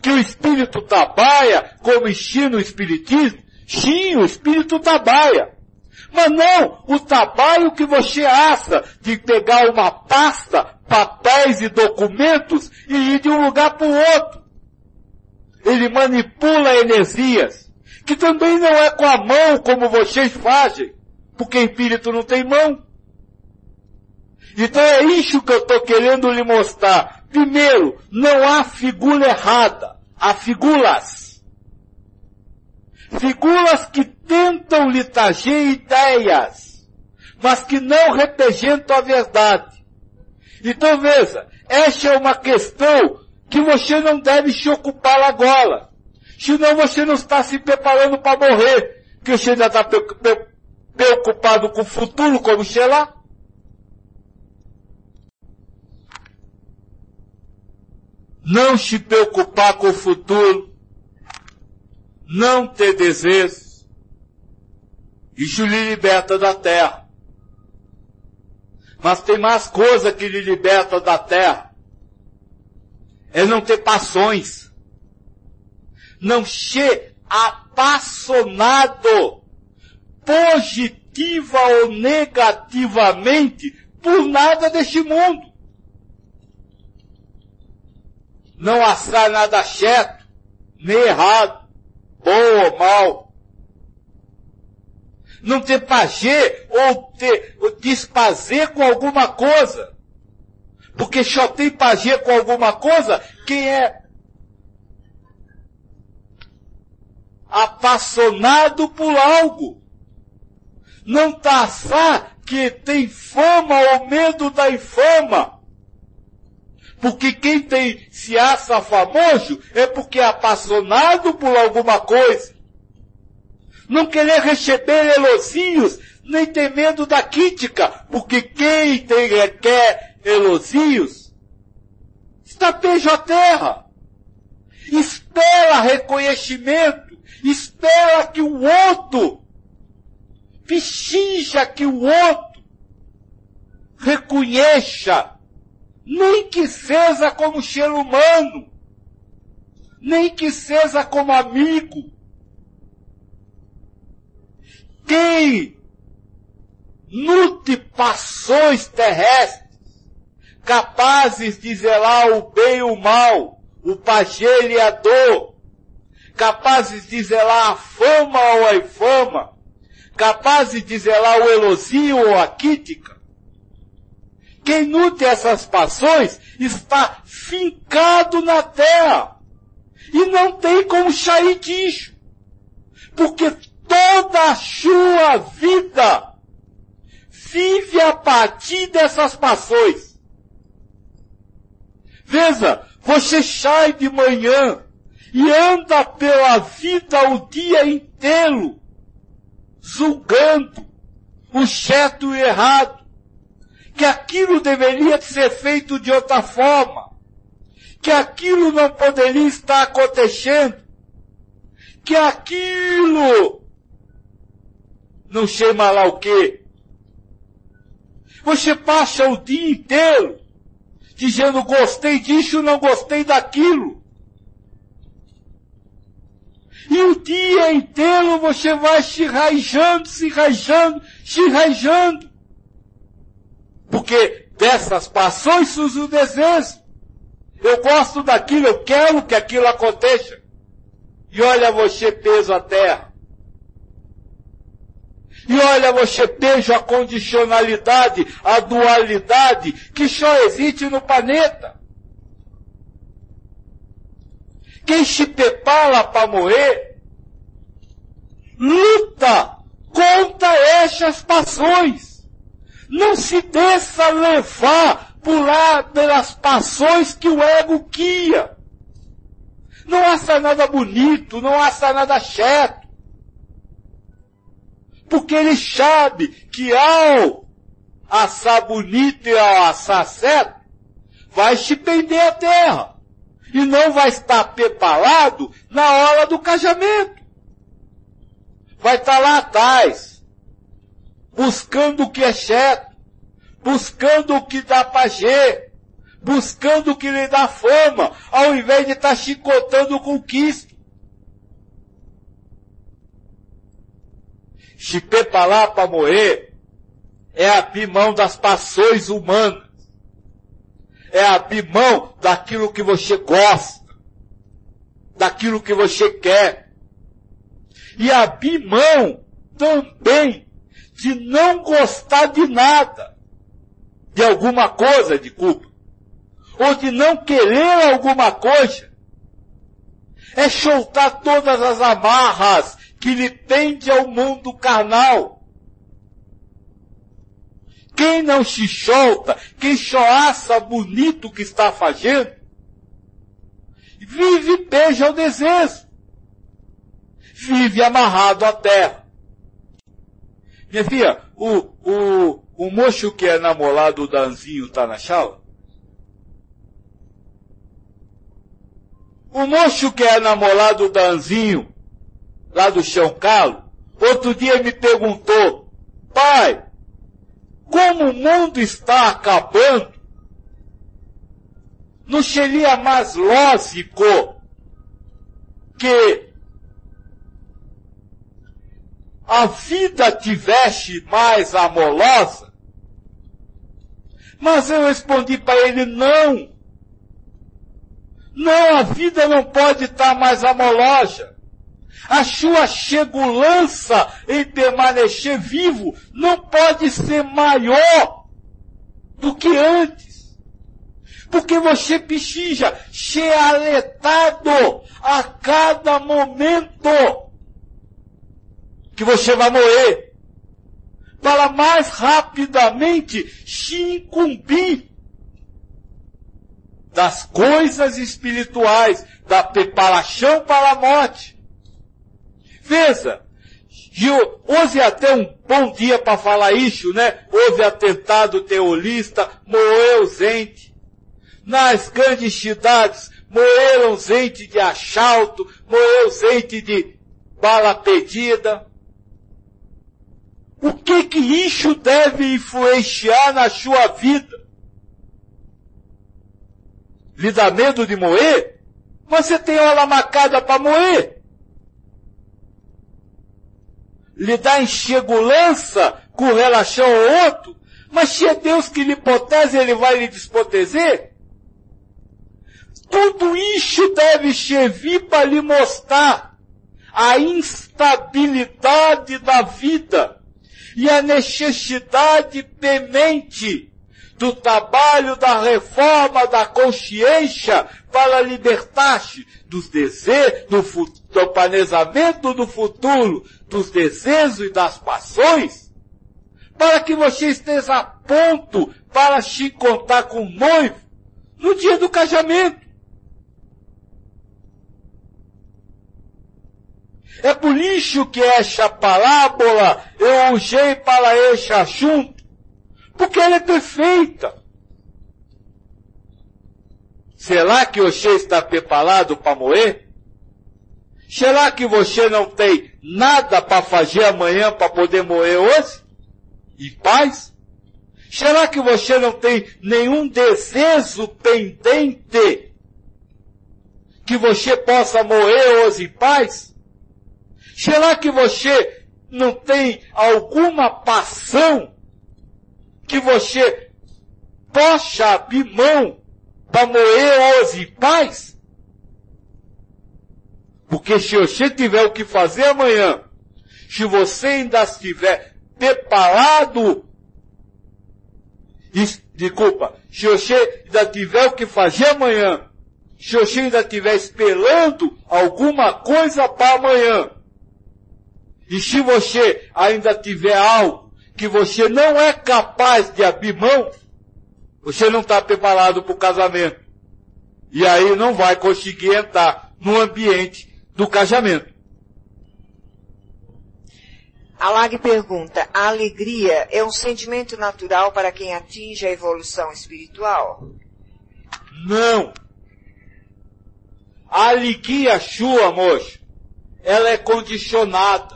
Que o espírito trabalha como ensina o espiritismo. Sim, o espírito trabalha. Mas não o trabalho que você acha de pegar uma pasta, papéis e documentos e ir de um lugar para o outro. Ele manipula energias, que também não é com a mão como vocês fazem, porque espírito não tem mão. Então é isso que eu estou querendo lhe mostrar. Primeiro, não há figura errada, há figuras. Figuras que tentam lhe trazer ideias, mas que não representam a verdade. Então veja, essa é uma questão que você não deve se ocupar agora. Senão você não está se preparando para morrer, porque você ainda está preocupado com o futuro, como sei lá. Não se preocupar com o futuro não ter desejos, isso lhe liberta da terra. Mas tem mais coisa que lhe liberta da terra. É não ter passões. Não ser apaixonado, positiva ou negativamente, por nada deste mundo. não assar nada certo, nem errado, bom ou mal. Não ter pajé ou ter, ou despazer com alguma coisa. Porque só tem pajé com alguma coisa quem é apaixonado por algo. Não taçar que tem fama ou medo da infama. Porque quem tem, se acha famoso é porque é apaixonado por alguma coisa. Não querer receber elogios, nem ter medo da crítica, porque quem tem, quer elogios está beijo a terra. Espera reconhecimento, espera que o outro pechincha que o outro reconheça, nem que seja como ser humano, nem que seja como amigo. Quem nutre passões terrestres, capazes de zelar o bem e o mal, o pajé e a dor, capazes de zelar a fama ou a infama, capazes de zelar o elogio ou a crítica. Quem nutre essas passões está fincado na terra e não tem como sair disso. Porque toda a sua vida vive a partir dessas passões. Veja, você sai de manhã e anda pela vida o dia inteiro julgando o certo e o errado, que aquilo deveria ser feito de outra forma, que aquilo não poderia estar acontecendo, que aquilo não chama lá o quê. Você passa o dia inteiro dizendo gostei disso, não gostei daquilo. E o dia inteiro você vai se rajando, se rajando, se rajando. Porque dessas passões surge o desejo. Eu gosto daquilo, eu quero que aquilo aconteça. E olha você peso a terra. E olha você peso a condicionalidade, a dualidade que só existe no planeta. Quem se prepara para morrer, luta contra essas passões. Não se deixa levar lá pelas passões que o ego guia. Não acha nada bonito, não acha nada certo. Porque ele sabe que ao assar bonito e ao assar certo, vai se prender a terra e não vai estar preparado na hora do casamento. Vai estar lá atrás, buscando o que é certo, buscando o que dá pajé, buscando o que lhe dá fama, ao invés de estar chicotando com Cristo. Se preparar para morrer é abrir mão das passões humanas é abrir mão daquilo que você gosta, daquilo que você quer. E abrir mão também de não gostar de nada, de alguma coisa, de culpa, ou de não querer alguma coisa. É soltar todas as amarras que lhe prende ao mundo carnal quem não se solta, quem acha bonito o que está fazendo, vive beija o desejo. Vive amarrado à terra. Minha filha, o, o, o moço que é namorado do Anzinho está na chala? O moço que é namorado do Anzinho, lá do Chão Calo, outro dia me perguntou, pai, como o mundo está acabando, não seria mais lógico que a vida tivesse mais amorosa? Mas eu respondi para ele, não. Não, a vida não pode estar mais amoloja. A sua chegulança em permanecer vivo não pode ser maior do que antes. Porque você precisa ser a cada momento que você vai morrer. Para mais rapidamente se incumbir das coisas espirituais, da preparação para a morte. Veja, hoje é até um bom dia para falar isso, né? Houve atentado terrorista, morreu gente. Nas grandes cidades, morreram gente de assalto, morreu gente de bala pedida. O que que isso deve influenciar na sua vida? Lhe dá medo de morrer? Você tem hora marcada para morrer. Lhe dá enxegulança com relação ao outro? Mas se é Deus que lhe protege, Ele vai lhe desproteger? Tudo isso deve servir para lhe mostrar a instabilidade da vida e a necessidade temente do trabalho da reforma da consciência para libertar-se dos desejos, do, do planejamento do futuro, dos desejos e das paixões, para que você esteja a ponto para se encontrar com o noivo no dia do casamento. É por isso que esta parábola eu usei para este assunto, porque ela é perfeita. Será que você está preparado para morrer? Será que você não tem nada para fazer amanhã para poder morrer hoje? Em paz? Será que você não tem nenhum desejo pendente que você possa morrer hoje em paz? Será que você não tem alguma passão que você possa abrir mão para morrer hoje em paz? Porque se você tiver o que fazer amanhã, se você ainda estiver preparado, desculpa, se você ainda tiver o que fazer amanhã, se você ainda estiver esperando alguma coisa para amanhã, e se você ainda tiver algo que você não é capaz de abrir mão, você não está preparado para o casamento. E aí não vai conseguir entrar no ambiente do casamento.
A Lag pergunta, a alegria é um sentimento natural para quem atinge a evolução espiritual?
Não. A alegria sua, moço, ela é condicionada.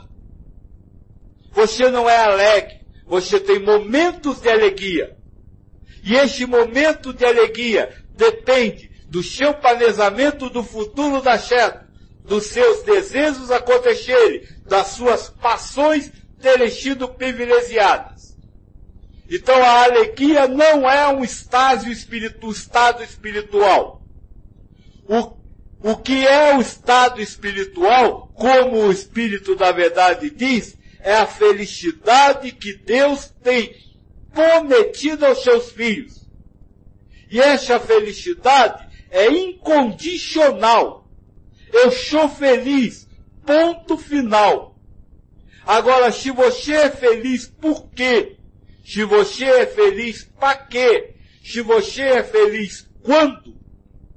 Você não é alegre, você tem momentos de alegria. E este momento de alegria depende do seu planejamento do futuro da certo, dos seus desejos acontecerem, das suas passões terem sido privilegiadas. Então a alegria não é um estágio espiritu, estado espiritual. O, o que é o estado espiritual, como o Espírito da Verdade diz, é a felicidade que Deus tem prometido aos seus filhos. E essa felicidade é incondicional. Eu sou feliz. Ponto final. Agora, se você é feliz por quê? Se você é feliz para quê? Se você é feliz quando?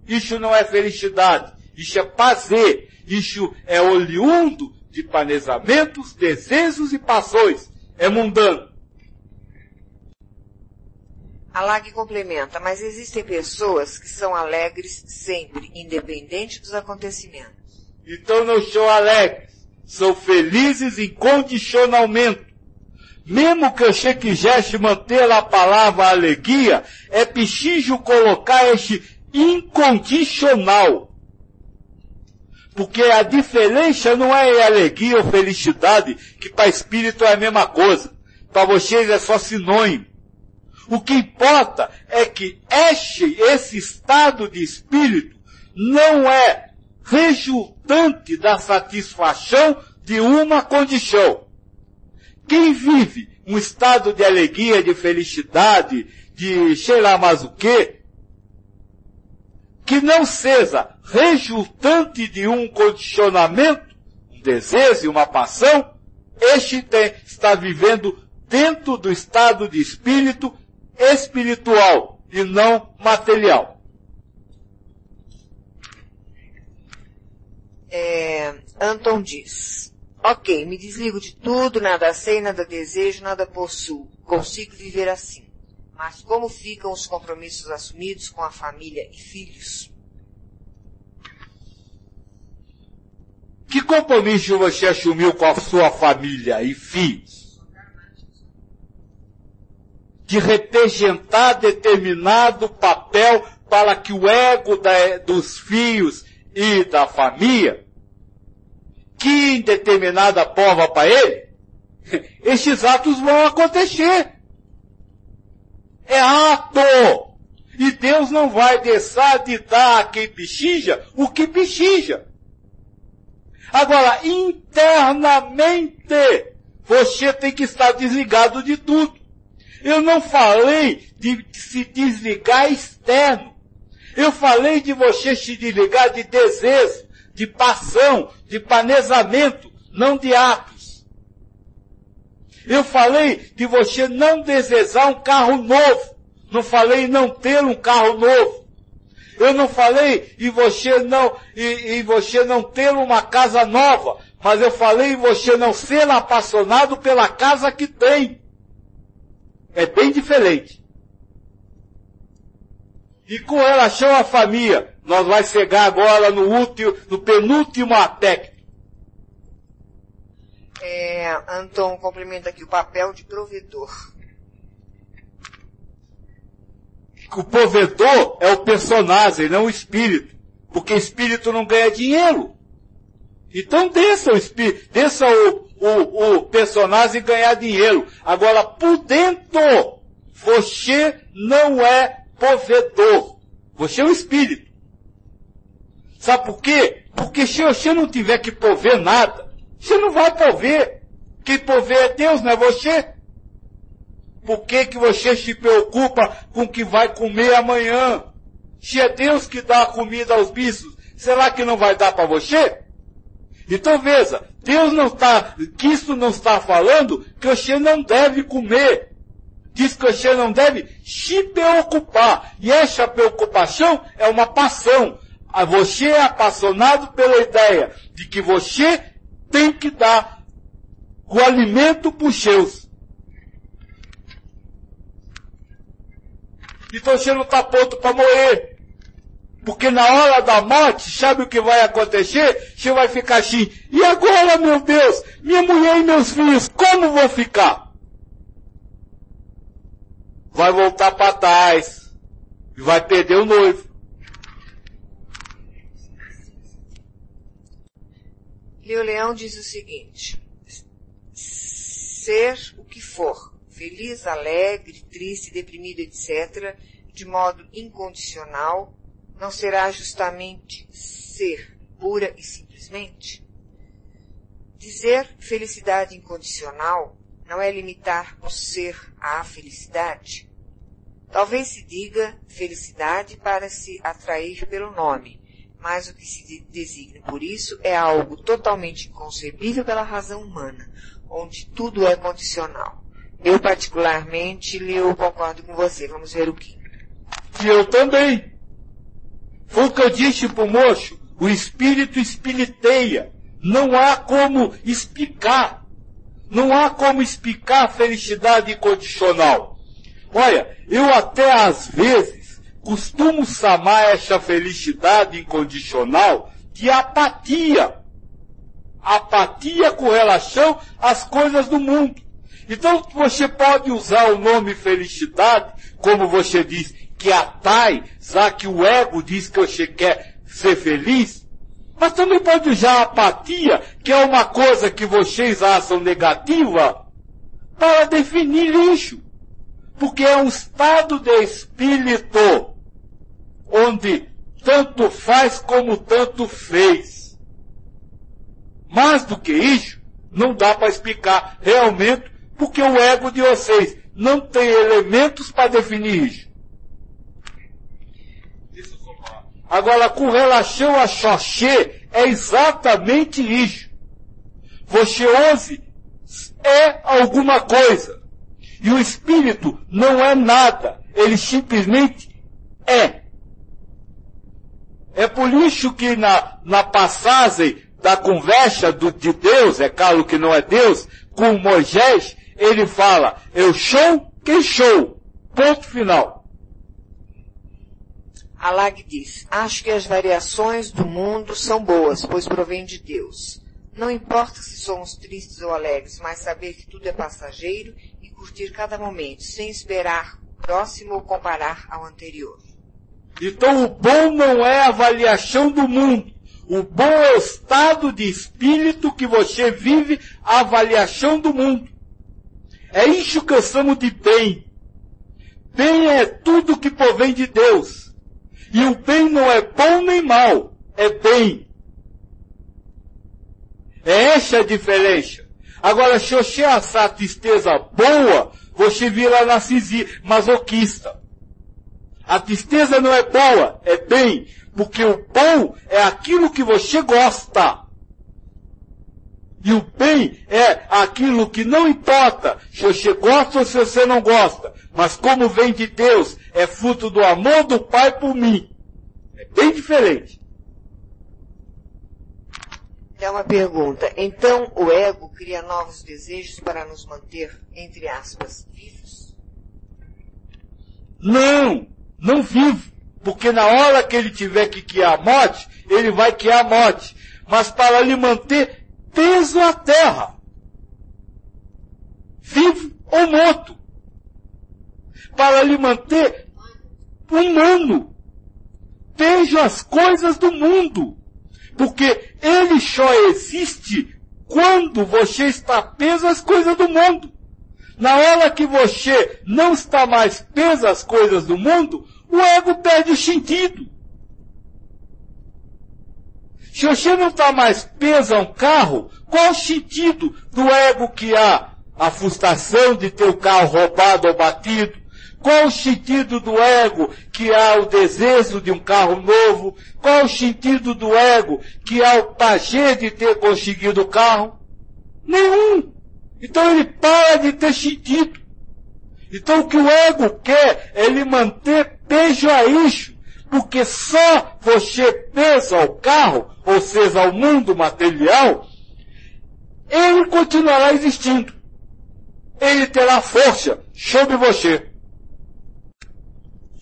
Isso não é felicidade. Isso é prazer. Isso é oriundo de planejamentos, desejos e passões. É mundano.
A Lag complementa, mas existem pessoas que são alegres sempre, independente dos acontecimentos.
Então não sou alegres, são felizes incondicionalmente. Mesmo que você quisesse manter a palavra alegria, é preciso colocar este incondicional. Porque a diferença não é alegria ou felicidade, que para espírito é a mesma coisa. Para vocês é só sinônimo. O que importa é que este, esse estado de espírito não é resultante da satisfação de uma condição. Quem vive um estado de alegria, de felicidade, de sei lá mais o quê, que não seja resultante de um condicionamento, um desejo, uma paixão, este tem, está vivendo dentro do estado de espírito espiritual e não material.
É, Anton diz, ok, me desligo de tudo, nada sei, nada desejo, nada possuo. Consigo viver assim. Mas como ficam os compromissos assumidos com a família e filhos?
Que compromisso você assumiu com a sua família e filhos? De representar determinado papel para que o ego da, dos filhos e da família, que em determinada prova para ele, estes atos vão acontecer. É ato! E Deus não vai deixar de dar a quem pechija o que pechija. Agora, internamente, você tem que estar desligado de tudo. Eu não falei de se desligar externo. Eu falei de você se desligar de desejo, de paixão, de planejamento, não de atos. Eu falei de você não desejar um carro novo. Não falei não ter um carro novo. Eu não falei e você não, e, você não ter uma casa nova, mas eu falei e você não ser apaixonado pela casa que tem. É bem diferente. E com relação à família, nós vai chegar agora no último, no penúltimo aspecto.
É, Anton complementa aqui o papel de provedor.
O provedor é o personagem, não o espírito. Porque espírito não ganha dinheiro. Então deixa o espírito, deixa o, o, o personagem ganhar dinheiro. Agora, por dentro, você não é provedor. Você é o espírito. Sabe por quê? Porque se você não tiver que prover nada, você não vai prover. Quem prover é Deus, não é você. Por que, que você se preocupa com o que vai comer amanhã? Se é Deus que dá a comida aos bichos, será que não vai dar para você? Então veja, Deus não está, Cristo não está falando que você não deve comer. Diz que você não deve se preocupar. E essa preocupação é uma paixão. Você é apaixonado pela ideia de que você tem que dar o alimento para os seus. Então você não está pronto para morrer. Porque na hora da morte, sabe o que vai acontecer? Você vai ficar assim, e agora, meu Deus, minha mulher e meus filhos, como vou ficar? Vai voltar para trás. E vai perder o noivo.
Leo Leão diz o seguinte, ser o que for, feliz, alegre, triste, deprimido, etc., de modo incondicional, não será justamente ser pura e simplesmente? Dizer felicidade incondicional não é limitar o ser à felicidade? Talvez se diga felicidade para se atrair pelo nome, mas o que se designa por isso é algo totalmente inconcebível pela razão humana, onde tudo é condicional. Eu particularmente, eu concordo com você. Vamos ver o que.
Eu também. Foi o que eu disse pro moço. O espírito espiriteia. Não há como explicar. Não há como explicar a felicidade incondicional. Olha, eu até às vezes costumo chamar essa felicidade incondicional de apatia. Apatia com relação às coisas do mundo. Então você pode usar o nome felicidade, como você diz, que atrai, já que o ego diz que você quer ser feliz, mas também pode usar apatia, que é uma coisa que vocês acham negativa, para definir lixo. Porque é um estado de espírito onde tanto faz como tanto fez. Mais do que isso, não dá para explicar realmente porque o ego de vocês não tem elementos para definir isso. Agora, com relação a Xoxê, é exatamente isso. Você ouve é alguma coisa. E o espírito não é nada. Ele simplesmente é. É por isso que na, na passagem da conversa do, de Deus, é claro que não é Deus, com Moisés, ele fala, eu sou quem sou. Ponto final.
Alag diz, acho que as variações do mundo são boas, pois provém de Deus. Não importa se somos tristes ou alegres, mas saber que tudo é passageiro e curtir cada momento, sem esperar o próximo ou comparar ao anterior.
Então o bom não é a avaliação do mundo. O bom é o estado de espírito que você vive a avaliação do mundo. É isso que chamo de bem. Bem é tudo que provém de Deus. E o bem não é bom nem mal, é bem. É essa a diferença. Agora, se você achar tristeza boa, você vira narcisista, masoquista. A tristeza não é boa, é bem, porque o bom é aquilo que você gosta. E o bem é aquilo que não importa se você gosta ou se você não gosta, mas como vem de Deus, é fruto do amor do Pai por mim. É bem diferente.
É uma pergunta. Então o ego cria novos desejos para nos manter, entre aspas, vivos?
Não, não vivo. Porque na hora que ele tiver que criar a morte, ele vai criar a morte. Mas para lhe manter peso à terra. Vivo ou morto. Para lhe manter humano. Veja as coisas do mundo. Porque ele só existe quando você está preso às coisas do mundo. Na hora que você não está mais preso às coisas do mundo, o ego perde o sentido. Se você não está mais preso a um carro, qual o sentido do ego que há? A frustração de ter o carro roubado ou batido, qual o sentido do ego que há o desejo de um carro novo? Qual o sentido do ego que há o prazer de ter conseguido o carro? Nenhum. Então ele para de ter sentido. Então o que o ego quer é ele manter peso a isso. Porque só você pesa ao carro, ou seja, ao mundo material, ele continuará existindo. Ele terá força sobre você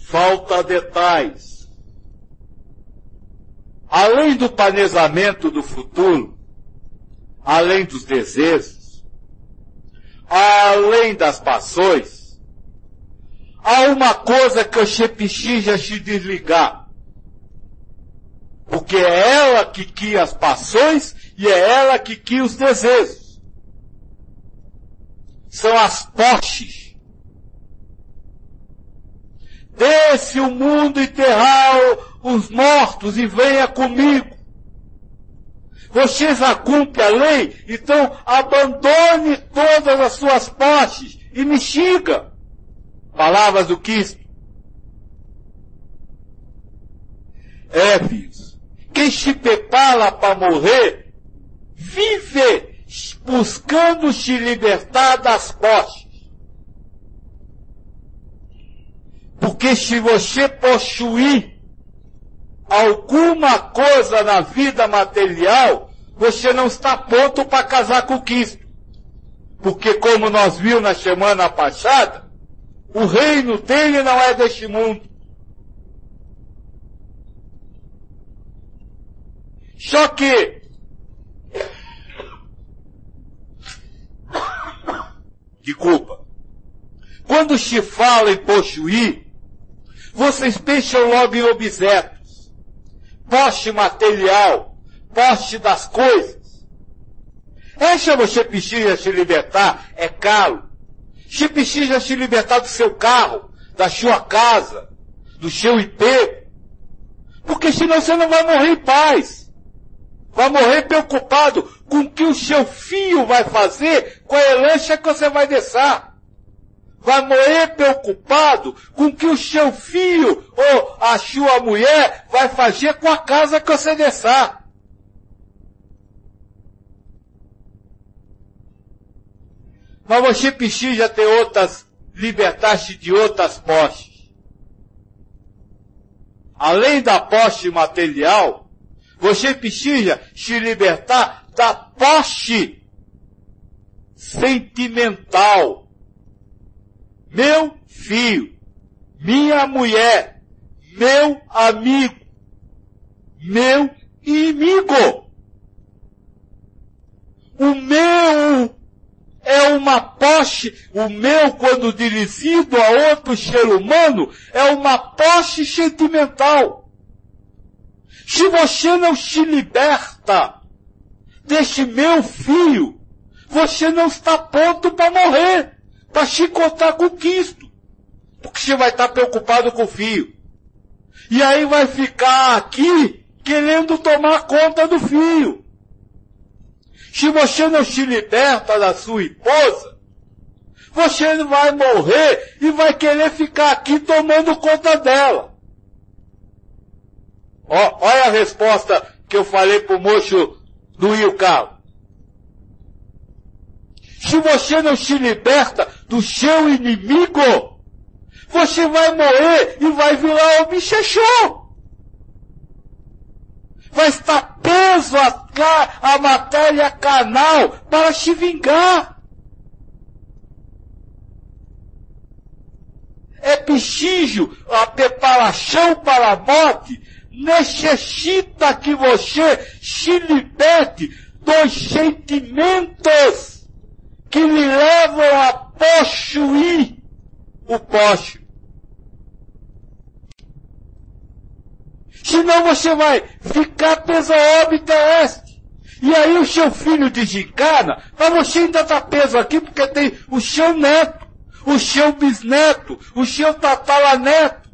falta detalhes. Além do planejamento do futuro, além dos desejos, além das paixões, há uma coisa que você precisa se desligar. Porque é ela que cria as paixões e é ela que cria os desejos. São as postes Desce o mundo enterrar os mortos e venha comigo. Você já a lei, então abandone todas as suas posses e me siga. Palavras do Cristo. É, filhos. Quem se prepara para morrer, vive buscando se libertar das posses. Porque se você possuir alguma coisa na vida material, você não está pronto para casar com Cristo. Porque como nós vimos na semana passada, o reino dele não é deste mundo. Só que desculpa. Quando se fala em possuir, vocês pensam logo em objetos. Poste material. Poste das coisas. Essa você precisa se libertar, é caro. Você precisa se libertar do seu carro, da sua casa, do seu emprego. Porque senão você não vai morrer em paz. Vai morrer preocupado com o que o seu filho vai fazer com a herança que você vai deixar. Vai morrer preocupado com o que o seu filho ou a sua mulher vai fazer com a casa que você deixar. Mas você precisa ter outras, libertar-se de outras postes. Além da poste material, você precisa se libertar da poste sentimental. Meu filho, minha mulher, meu amigo, meu inimigo. O meu é uma poste, o meu quando dirigido a outro ser humano, é uma poste sentimental. Se você não se liberta deste meu filho, você não está pronto para morrer, para encontrar com Cristo. Porque você vai estar preocupado com o filho. E aí vai ficar aqui querendo tomar conta do filho. Se você não se liberta da sua esposa, você vai morrer e vai querer ficar aqui tomando conta dela. Ó, olha a resposta que eu falei pro moço do Rio Carlos. Se você não se liberta do seu inimigo, você vai morrer e vai virar o bichechão vai estar preso a, matéria canal para se vingar. É preciso a preparação para a morte necessita que você se liberte dos sentimentos que lhe levam a possuir o poste. Senão você vai ficar preso à órbita este. E aí o seu filho desencana, mas você ainda está preso aqui porque tem o seu neto, o seu bisneto, o seu tataraneto.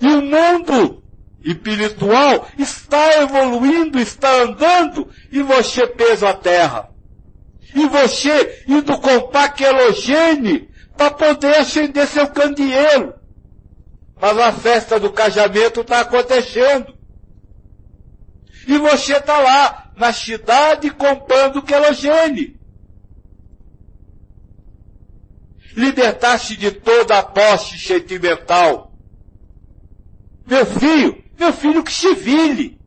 E o mundo espiritual está evoluindo, está andando, e você preso à terra. E você indo comprar quelogene para poder acender seu candeeiro. Mas a festa do casamento está acontecendo. E você está lá, na cidade, comprando quelogene. Libertar-se de toda a posse sentimental. Meu filho, meu filho que se vile.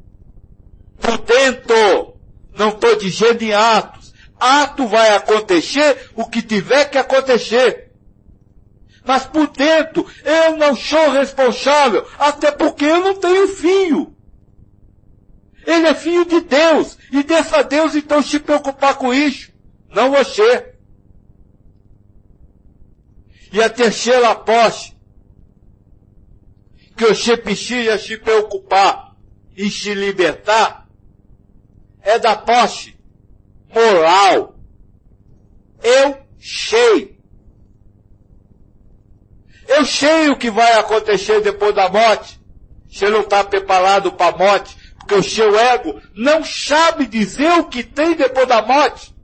Por dentro, não estou dizendo em atos. Ato vai acontecer o que tiver que acontecer. Mas por dentro, eu não sou responsável, até porque eu não tenho filho. Ele é filho de Deus, e dessa Deus então se preocupar com isso, não você. E a terceira posse, que você precisa se preocupar e se libertar, é da posse moral. Eu sei eu sei o que vai acontecer depois da morte. Você não está preparado para a morte, porque o seu ego não sabe dizer o que tem depois da morte.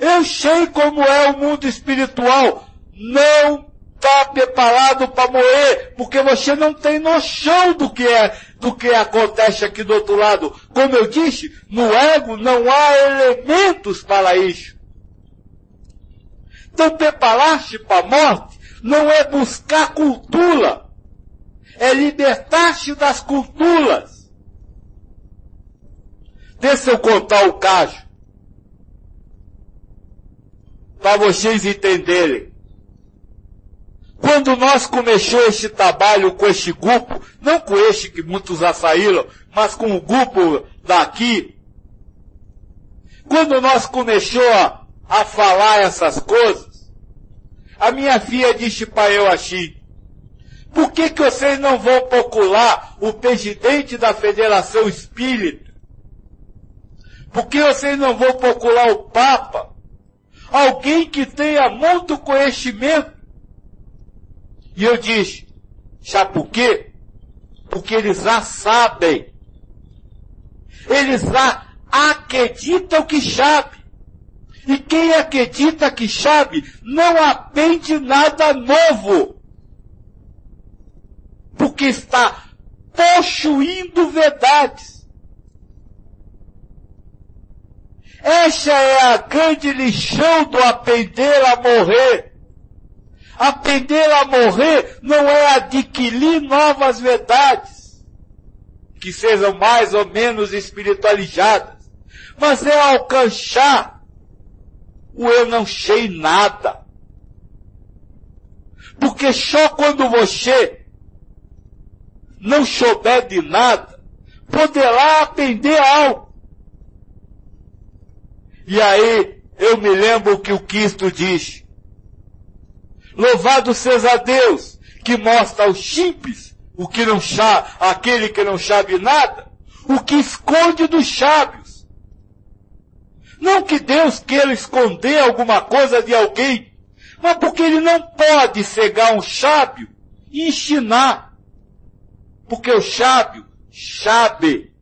Eu sei como é o mundo espiritual. Não está preparado para morrer, porque você não tem noção do que é, do que acontece aqui do outro lado. Como eu disse, no ego não há elementos para isso. Então preparar-se para a morte não é buscar cultura, é libertar-se das culturas. Deixa eu contar o caso, para vocês entenderem. Quando nós começamos este trabalho com este grupo, não com este que muitos já saíram, mas com o grupo daqui, quando nós começamos a, a falar essas coisas, a minha filha disse para eu assim, por que, que vocês não vão procurar o presidente da Federação Espírita? Por que vocês não vão procurar o Papa? Alguém que tenha muito conhecimento. E eu disse, sabe por quê? porque eles já sabem. Eles já acreditam que sabe. E quem acredita que sabe não aprende nada novo. Porque está possuindo verdades. Essa é a grande lição do aprender a morrer. Aprender a morrer não é adquirir novas verdades, que sejam mais ou menos espiritualizadas, mas é alcançar o eu não sei nada. Porque só quando você não souber de nada, poderá aprender algo. E aí, eu me lembro que o Cristo diz, Louvado seja Deus, que mostra aos simples o que não sabe, aquele que não sabe nada, o que esconde dos sábios. Não que Deus queira esconder alguma coisa de alguém, mas porque ele não pode cegar um sábio e ensinar. Porque o sábio sabe.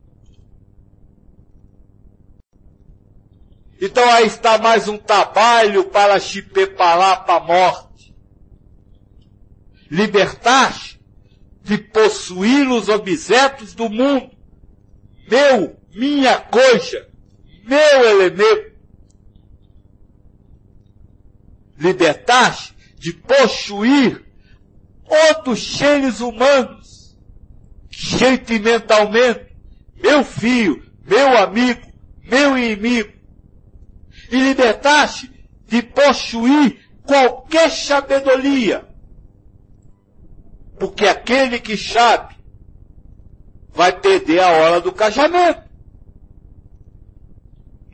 Então aí está mais um trabalho para te preparar para a morte libertar de possuir os objetos do mundo. Meu, minha coisa, meu elemento. Libertar de possuir outros seres humanos, sentimentalmente, meu filho, meu amigo, meu inimigo. E libertar de possuir qualquer sabedoria, porque aquele que sabe vai perder a hora do casamento.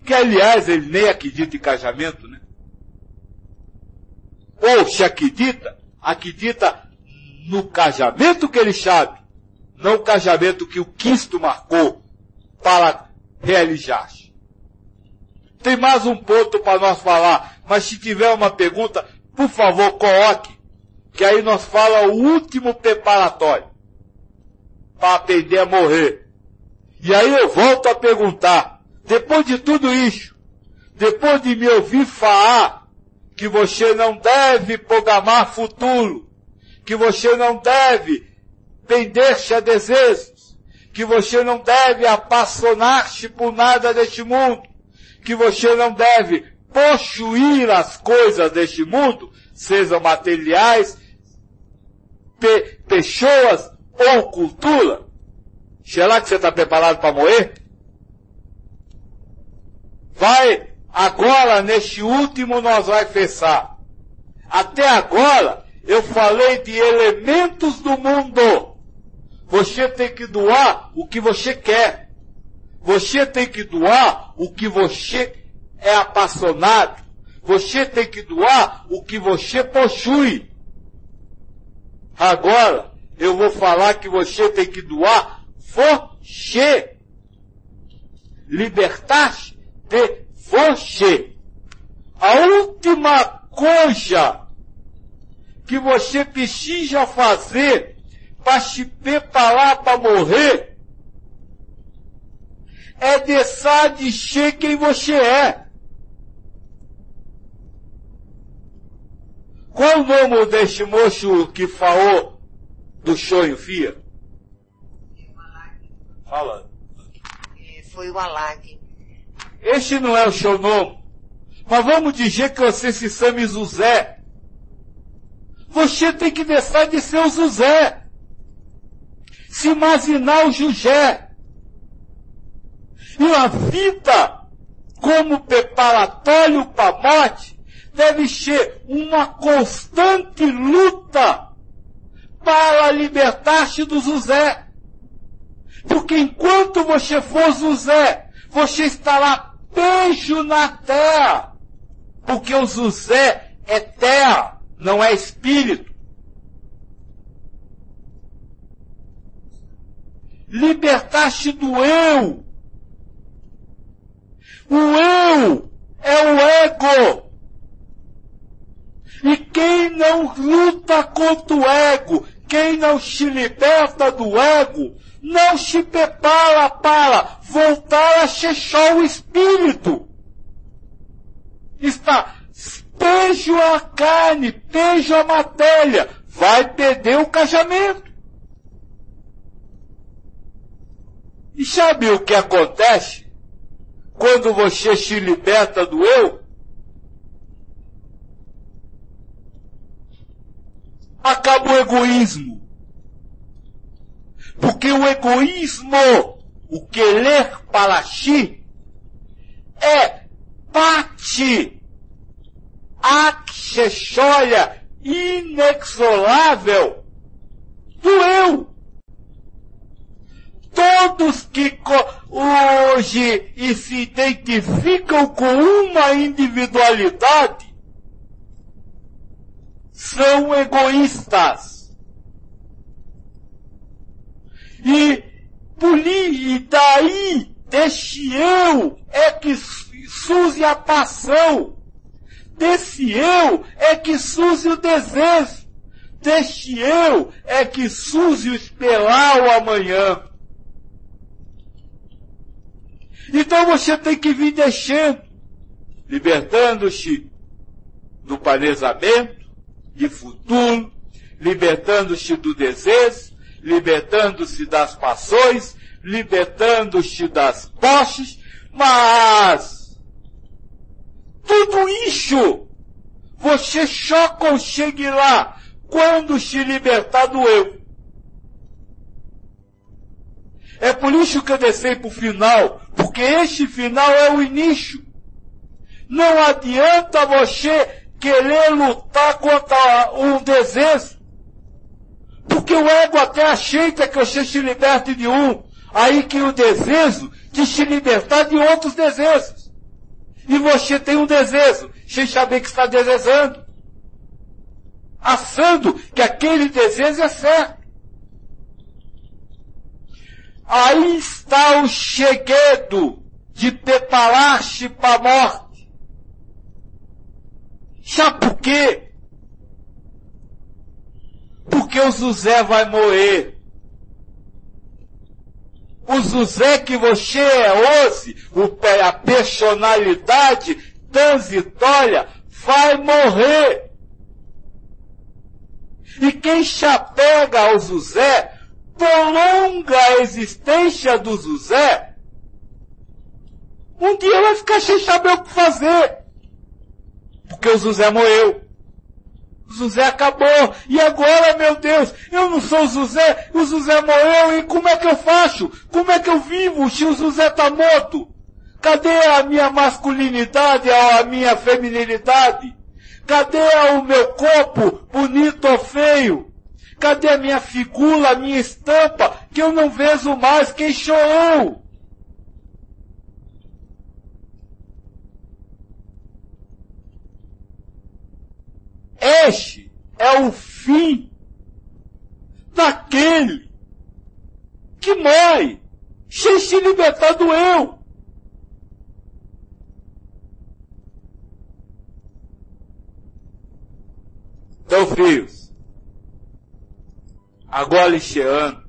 Que aliás ele nem acredita em casamento, né? Ou se acredita, acredita no casamento que ele sabe, não o casamento que o Cristo marcou para realizar. -se. Tem mais um ponto para nós falar, mas se tiver uma pergunta, por favor, coloque que aí nós fala o último preparatório para aprender a morrer. E aí eu volto a perguntar, depois de tudo isso, depois de me ouvir falar que você não deve programar futuro, que você não deve prender-se a desejos, que você não deve apaixonar-se por nada deste mundo, que você não deve possuir as coisas deste mundo, sejam materiais, pe pessoas ou cultura? Será que você está preparado para morrer? Vai, agora neste último nós vai fechar. Até agora eu falei de elementos do mundo. Você tem que doar o que você quer. Você tem que doar o que você é apaixonado. Você tem que doar o que você possui. Agora, eu vou falar que você tem que doar você. Libertar-se de você. A última coisa que você precisa fazer para se preparar para morrer é deixar de ser quem você é. Qual o nome deste moço que falou do sonho, Fia? Fala.
É, foi o Alag.
Este não é o seu nome. Mas vamos dizer que você se chama José. Você tem que deixar de ser o José. Se imaginar o José. E a vida como preparatório para a morte deve ser uma constante luta para libertar-se do José. Porque enquanto você for José, você estará beijo na terra. Porque o José é terra, não é espírito. Libertar-se do eu. O eu é o ego. E quem não luta contra o ego, Quem não se liberta do ego, não se prepara para voltar a chechar o espírito. Está, pejo a carne, pejo a matéria, vai perder o casamento. E sabe o que acontece quando você se liberta do eu? Acaba o egoísmo. Porque o egoísmo, o querer para si, é parte acessória, inexorável do eu. Todos que hoje e se identificam com uma individualidade são egoístas. E, e daí, deste eu, é que surge a paixão. Desse eu é que surge o desejo. Deste eu é que surge o esperar o amanhã. Então você tem que vir deixando, libertando-se do planejamento de futuro, libertando-se do desejo, libertando-se das paixões, libertando-se das posses, mas tudo isso você só consegue lá quando se libertar do eu. É por isso que eu desci para o final, porque este final é o início. Não adianta você querer lutar contra um desejo. Porque o ego até aceita que você se liberte de um, aí que o desejo de se libertar de outros desejos. E você tem um desejo, sem saber que está desejando. Assando que aquele desejo é certo. Aí está o cheguedo de preparar-se para a morte. Sabe por quê? Porque o José vai morrer. O José que você é hoje, a personalidade transitória, vai morrer. E quem se apega ao José prolonga a existência do José, um dia vai ficar sem saber o que fazer. Porque o José morreu. O José acabou. E agora, meu Deus, eu não sou o José, o José morreu, e como é que eu faço? Como é que eu vivo se o José está morto? Cadê a minha masculinidade, a minha feminilidade? Cadê o meu corpo, bonito ou feio? Cadê a minha figura, a minha estampa, que eu não vejo mais quem sou Este é o fim daquele que morre sem se libertar do eu. Então, filhos, agora este ano.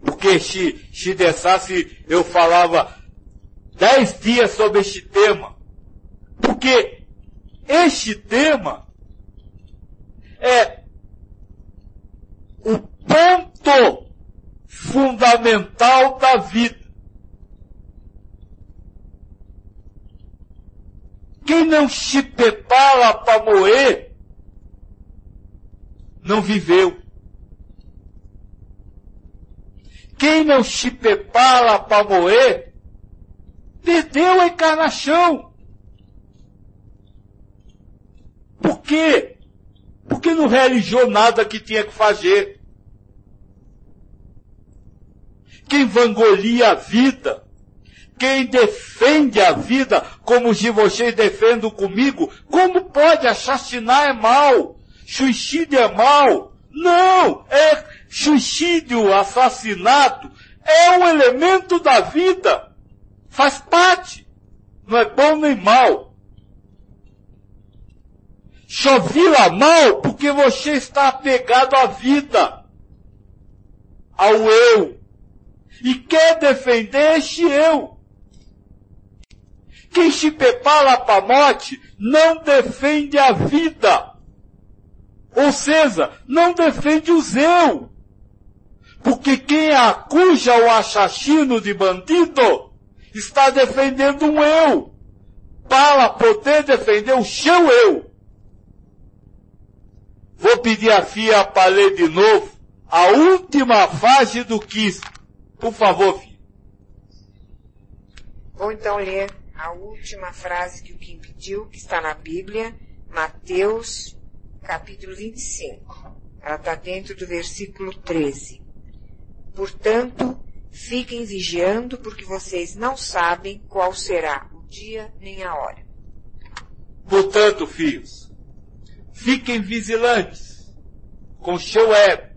Porque se, se deixasse, eu falava dez dias sobre este tema. Porque este tema é o ponto fundamental da vida. Quem não se prepara para morrer, não viveu. Quem não se prepara para morrer, perdeu a encarnação. Por quê? Porque não realizou nada que tinha que fazer. Quem vangolia a vida, quem defende a vida, como se vocês defendem comigo, como pode assassinar é mal? Suicídio é mal? Não! É suicídio, assassinato, é um elemento da vida. Faz parte. Não é bom nem mal. Só vira mal porque você está apegado à vida. ao eu e quer defender este eu. Quem se prepara para a morte não defende a vida. Ou seja, não defende os eu. Porque quem acusa o assassino de bandido está defendendo um eu. Para poder defender o seu eu. Vou pedir a Fia para ler de novo a última fase do Cristo. Por favor, Fia.
Vou então ler a última frase que o Kim pediu, que está na Bíblia, Mateus, capítulo 25. Ela está dentro do versículo 13. Portanto, fiquem vigiando, porque vocês não sabem qual será o dia nem a hora.
Portanto, filhos, fiquem vigilantes com seu ego.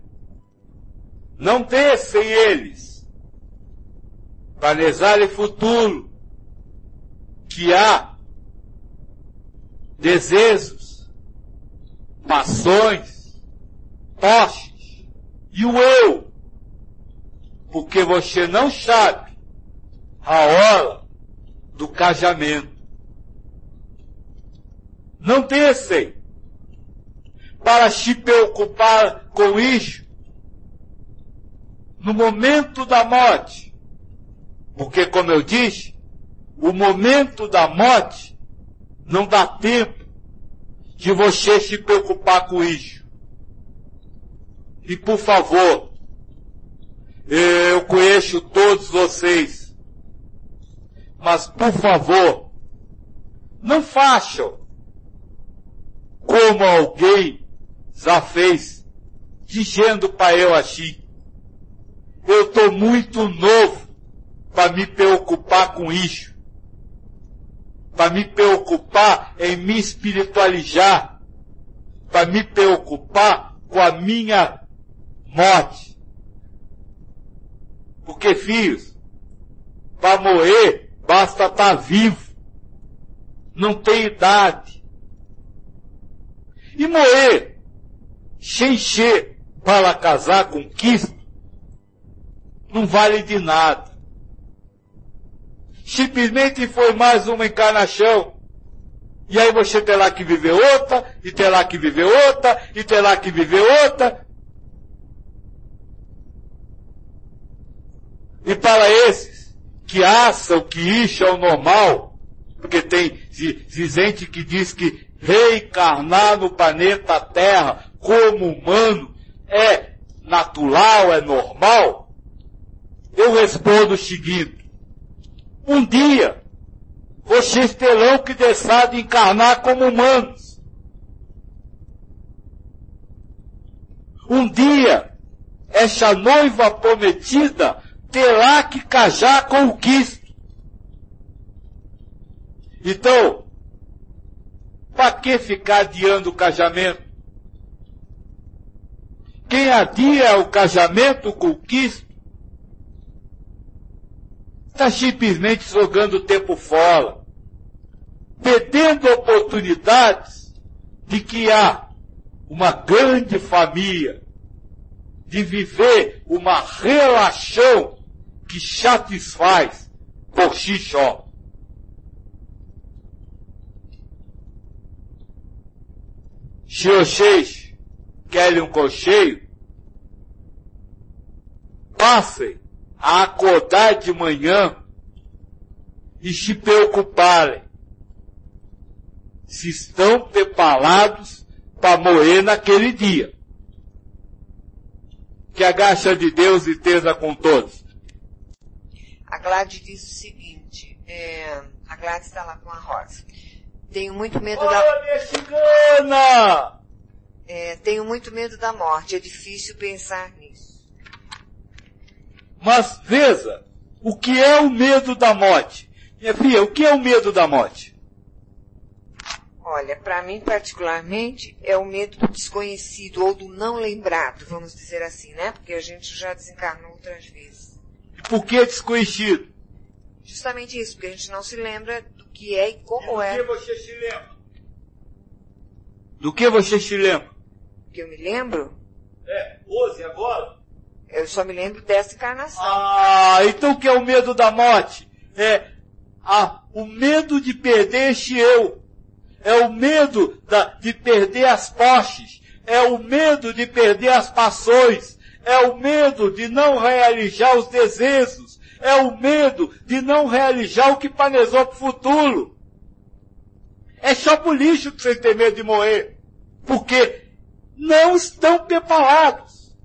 Não deixem eles planejarem futuro que há desejos, paixões, postes e o eu, porque você não sabe a hora do casamento. Não deixem para se preocupar com isso no momento da morte, porque como eu disse, o momento da morte não dá tempo de você se preocupar com isso. E por favor, eu conheço todos vocês, mas por favor, não façam como alguém já fez, dizendo para eu assim, eu estou muito novo para me preocupar com isso para me preocupar em me espiritualizar, para me preocupar com a minha morte. Porque, filhos, para morrer basta estar tá vivo. Não tem idade. E morrer ser para casar com Cristo não vale de nada simplesmente foi mais uma encarnação. E aí você terá que viver outra, e terá que viver outra, e terá que viver outra. E para esses que acham que isso é o normal, porque tem gente que diz que reencarnar no planeta Terra como humano é natural, é normal, eu respondo o seguinte, um dia, vocês terão que deixar de encarnar como humanos. Um dia, essa noiva prometida terá que casar com o Cristo. Então, para que ficar adiando o casamento? Quem adia o casamento com o Cristo está simplesmente jogando o tempo fora, perdendo oportunidades de criar uma grande família, de viver uma relação que satisfaz por si só. Se vocês querem um conselho, passem a acordar de manhã e se preocuparem se estão preparados para morrer naquele dia. Que a graça de Deus esteja com todos.
A Gladys diz o seguinte, é, a Gladys está lá com a Rosa. Tenho muito medo
Olha,
da...
minha cigana!
É, tenho muito medo da morte, é difícil pensar nisso.
Mas veja, o que é o medo da morte? Minha filha, o que é o medo da morte?
Olha, para mim particularmente é o medo do desconhecido ou do não lembrado, vamos dizer assim, né? Porque a gente já desencarnou outras vezes.
E por que desconhecido?
Justamente isso, porque a gente não se lembra do que é e como
e
é.
Do que você se lembra? Do que você se lembra?
Que eu me lembro?
É, hoje, agora?
Eu só me lembro dessa encarnação.
Ah, então o que é o medo da morte? É a, o medo de perder este eu. É o medo da, de perder as posses. É o medo de perder as passões. É o medo de não realizar os desejos. É o medo de não realizar o que planejou para o futuro. É só por lixo que vocês têm medo de morrer. Porque não estão preparados.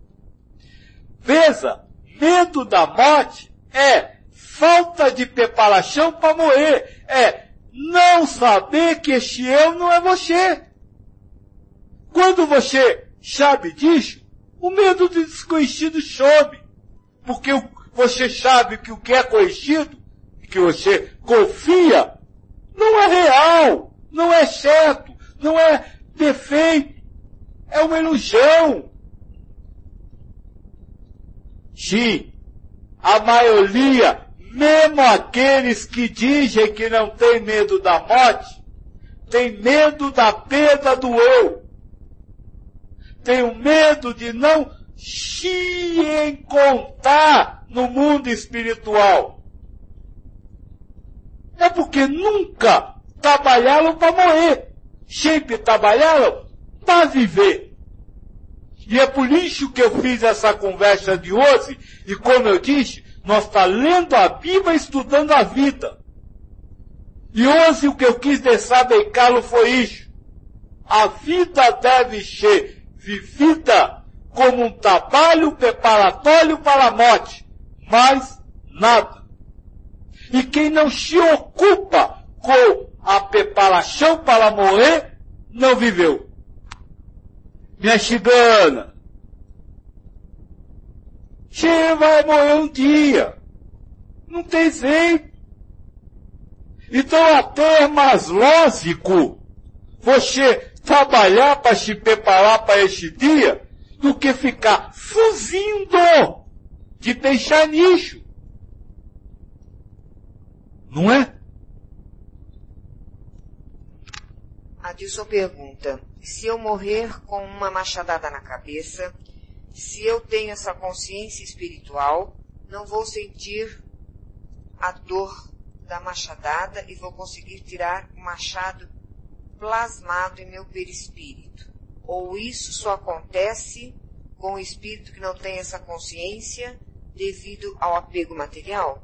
Veja, medo da morte é falta de preparação para morrer. É não saber que este eu não é você. Quando você sabe disso, o medo do desconhecido sobe. Porque você sabe que o que é conhecido, que você confia, não é real, não é certo, não é perfeito. É uma ilusão. Sim, a maioria, mesmo aqueles que dizem que não tem medo da morte, tem medo da perda do eu. Tem o medo de não se encontrar no mundo espiritual. É porque nunca trabalharam para morrer. Sempre trabalharam para viver. E é por isso que eu fiz essa conversa de hoje, e como eu disse, nós está lendo a Bíblia estudando a vida. E hoje o que eu quis deixar bem claro foi isso. A vida deve ser vivida como um trabalho preparatório para a morte, mais nada. E quem não se ocupa com a preparação para morrer, não viveu. Minha cigana, você vai morrer um dia. Não tem jeito. Então até é mais lógico você trabalhar para se preparar para este dia do que ficar fugindo de deixar nicho. Não é?
Adilson pergunta, se eu morrer com uma machadada na cabeça, se eu tenho essa consciência espiritual, não vou sentir a dor da machadada e vou conseguir tirar o machado plasmado em meu perispírito. Ou isso só acontece com o espírito que não tem essa consciência devido ao apego material?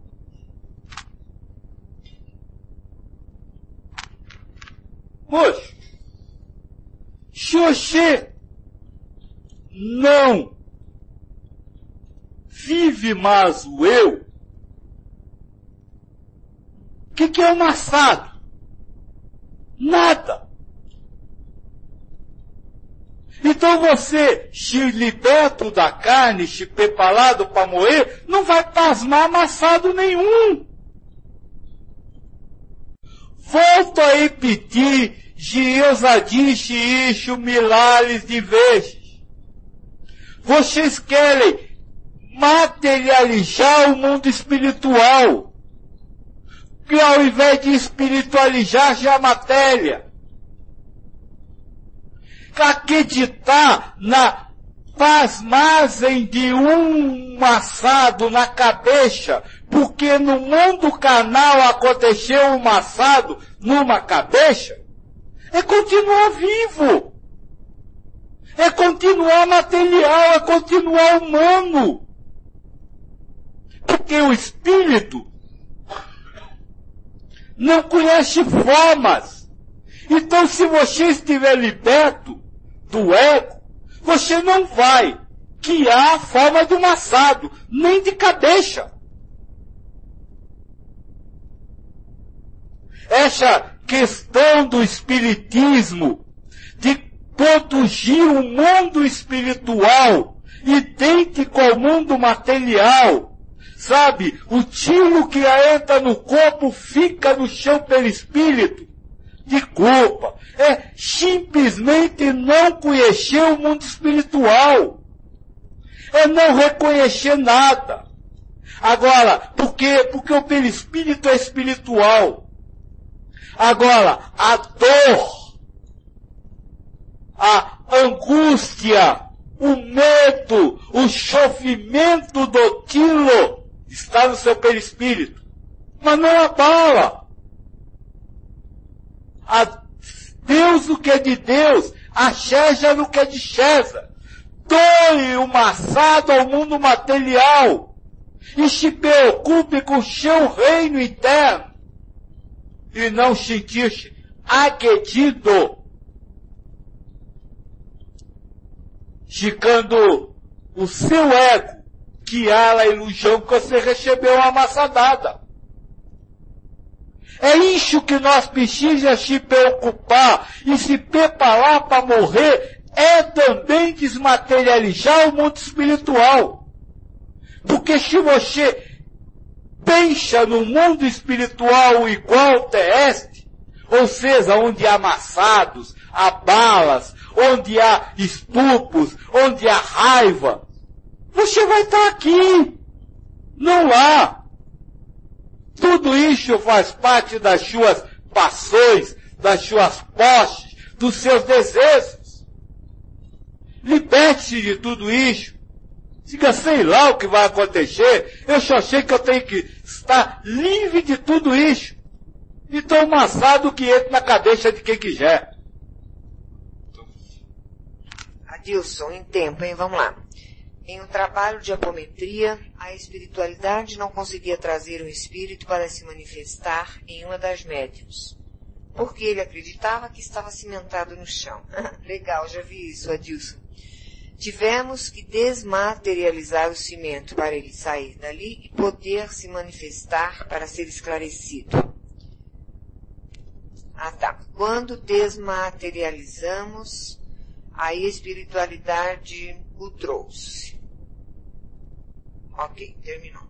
Poxa, você não vive mais o eu, o que, que é o maçado? Nada. Então você, se liberto da carne, se preparado para morrer, não vai pasmar amassado nenhum. Volto a repetir, Geusa disse isso milhares de vezes. Vocês querem materializar o mundo espiritual que ao invés de espiritualizar já a matéria, acreditar na pasmagem de um assado na cabeça, porque no mundo carnal aconteceu um assado numa cabeça, é continuar vivo. É continuar material, é continuar humano. Porque o espírito não conhece formas. Então, se você estiver liberto do ego, você não vai criar a forma de um assado, nem de cabeça. Essa questão do espiritismo, de produzir um mundo espiritual idêntico ao mundo material, Sabe, o tiro que entra no corpo fica no chão pelo espírito. De culpa. É simplesmente não conhecer o mundo espiritual. É não reconhecer nada. Agora, por quê? Porque o perispírito é espiritual. Agora, a dor, a angústia, o medo, o sofrimento do tilo está no seu perispírito. Mas não abala. A Deus o que é de Deus, a César o que é de César. Doe o maçado ao mundo material e se preocupe com o seu reino interno e não sentir-se agredido esticando o seu ego, que há a ilusão que você recebeu uma maçadada. É isso que nós precisamos se preocupar e se preparar para morrer é também desmaterializar o mundo espiritual. Porque se você pensa no mundo espiritual igual terrestre, ou seja, onde há amassados, há balas, onde há estupros, onde há raiva, você vai estar aqui. Não lá. Tudo isso faz parte das suas passões, das suas postes, dos seus desejos. Liberte-se de tudo isso. Diga, sei lá o que vai acontecer. Eu só sei que eu tenho que estar livre de tudo isso. Então, maçado que entra na cabeça de quem quiser.
Adilson, em tempo, hein? Vamos lá. Em um trabalho de apometria, a espiritualidade não conseguia trazer o espírito para se manifestar em uma das médiums, porque ele acreditava que estava cimentado no chão. Legal, já vi isso, Adilson. Tivemos que desmaterializar o cimento para ele sair dali e poder se manifestar para ser esclarecido. Ah tá. Quando desmaterializamos, a espiritualidade o trouxe. Ok, terminou.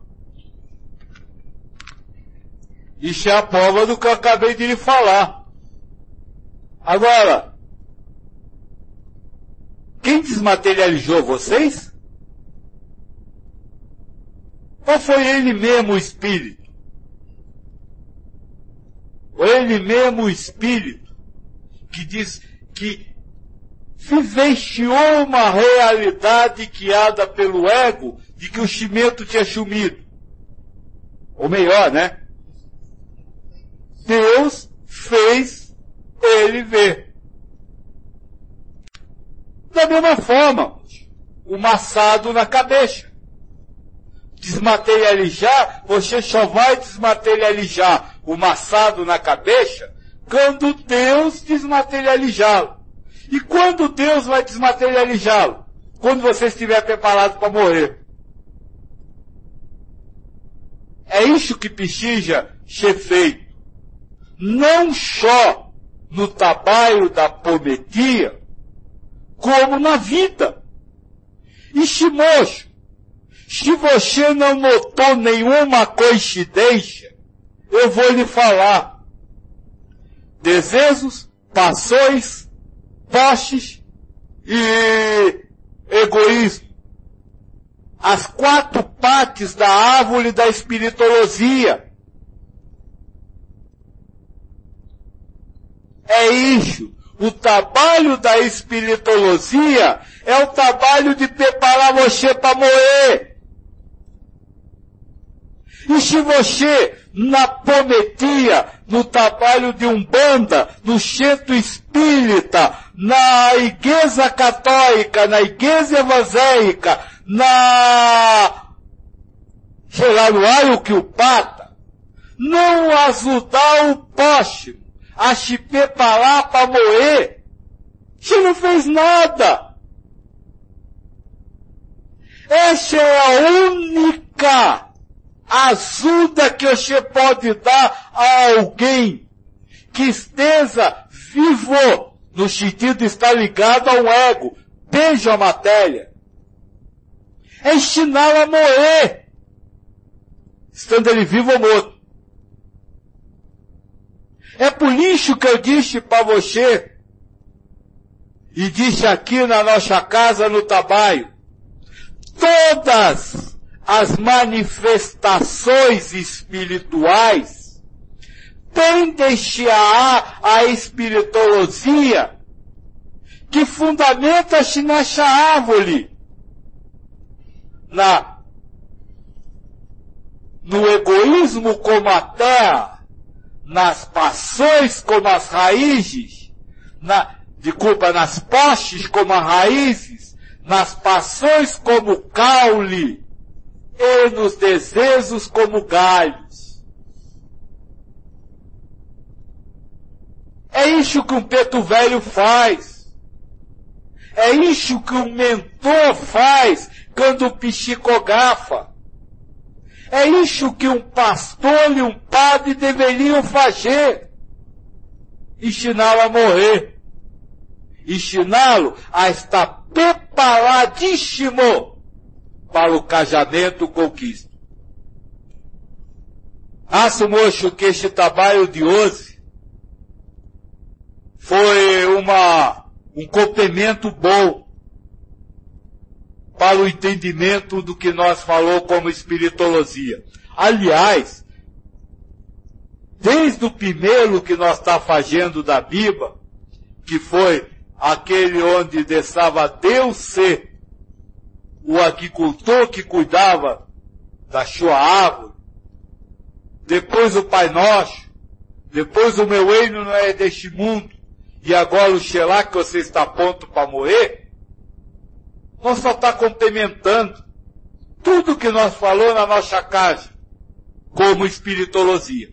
Isso é a prova do que eu acabei de lhe falar. Agora, quem desmaterializou vocês? Ou foi ele mesmo o Espírito? Ou ele mesmo o Espírito que diz que vivenciou uma realidade guiada pelo ego de que o cimento tinha sumido. Ou melhor, né? Deus fez ele ver. Da mesma forma, o maçado na cabeça. Desmaterializar, você só vai desmaterializar o maçado na cabeça quando Deus desmaterializá-lo. E quando Deus vai desmaterializá-lo? Quando você estiver preparado para morrer. É isso que precisa ser feito. Não só no trabalho da prometia, como na vida. E moço, se você não notou nenhuma coincidência, eu vou lhe falar. Desejos, passões, postes e egoísmo. As quatro partes da árvore da espiritologia. É isso. O trabalho da espiritologia é o trabalho de preparar você para morrer. E se você, na prometia, no trabalho de Umbanda, no centro espírita, na igreja católica, na igreja evangélica, na, sei lá, no aio que o pata, não ajudar o próximo a se preparar para morrer, você não fez nada. Essa é a única ajuda que você pode dar a alguém que esteja vivo, no sentido de estar ligado ao ego, beijo a matéria. É ensiná-lo a morrer, estando ele vivo ou morto. É por isso que eu disse para você, e disse aqui na nossa casa no trabalho, todas as manifestações espirituais tendem a a espiritologia que fundamenta-se nessa árvore, na, no egoísmo como a terra, nas paixões como as raízes, na, de culpa nas postes como as raízes, nas paixões como caule, e nos desejos como galhos. É isso que um preto velho faz. É isso que um mentor faz quando psicografa. É isso que um pastor e um padre deveriam fazer. Ensiná-lo a morrer. Ensiná-lo a estar preparadíssimo para o casamento com Cristo. Acho, moço, que este trabalho de hoje foi uma, um complemento bom para o entendimento do que nós falou como espiritologia. Aliás, desde o primeiro que nós está fazendo da Bíblia, que foi aquele onde deixava Deus ser o agricultor que cuidava da sua árvore, depois o Pai Nosso, depois o meu reino não é deste mundo, e agora o Xelá que você está pronto para morrer, nós só está complementando tudo que nós falou na nossa casa, como espiritologia.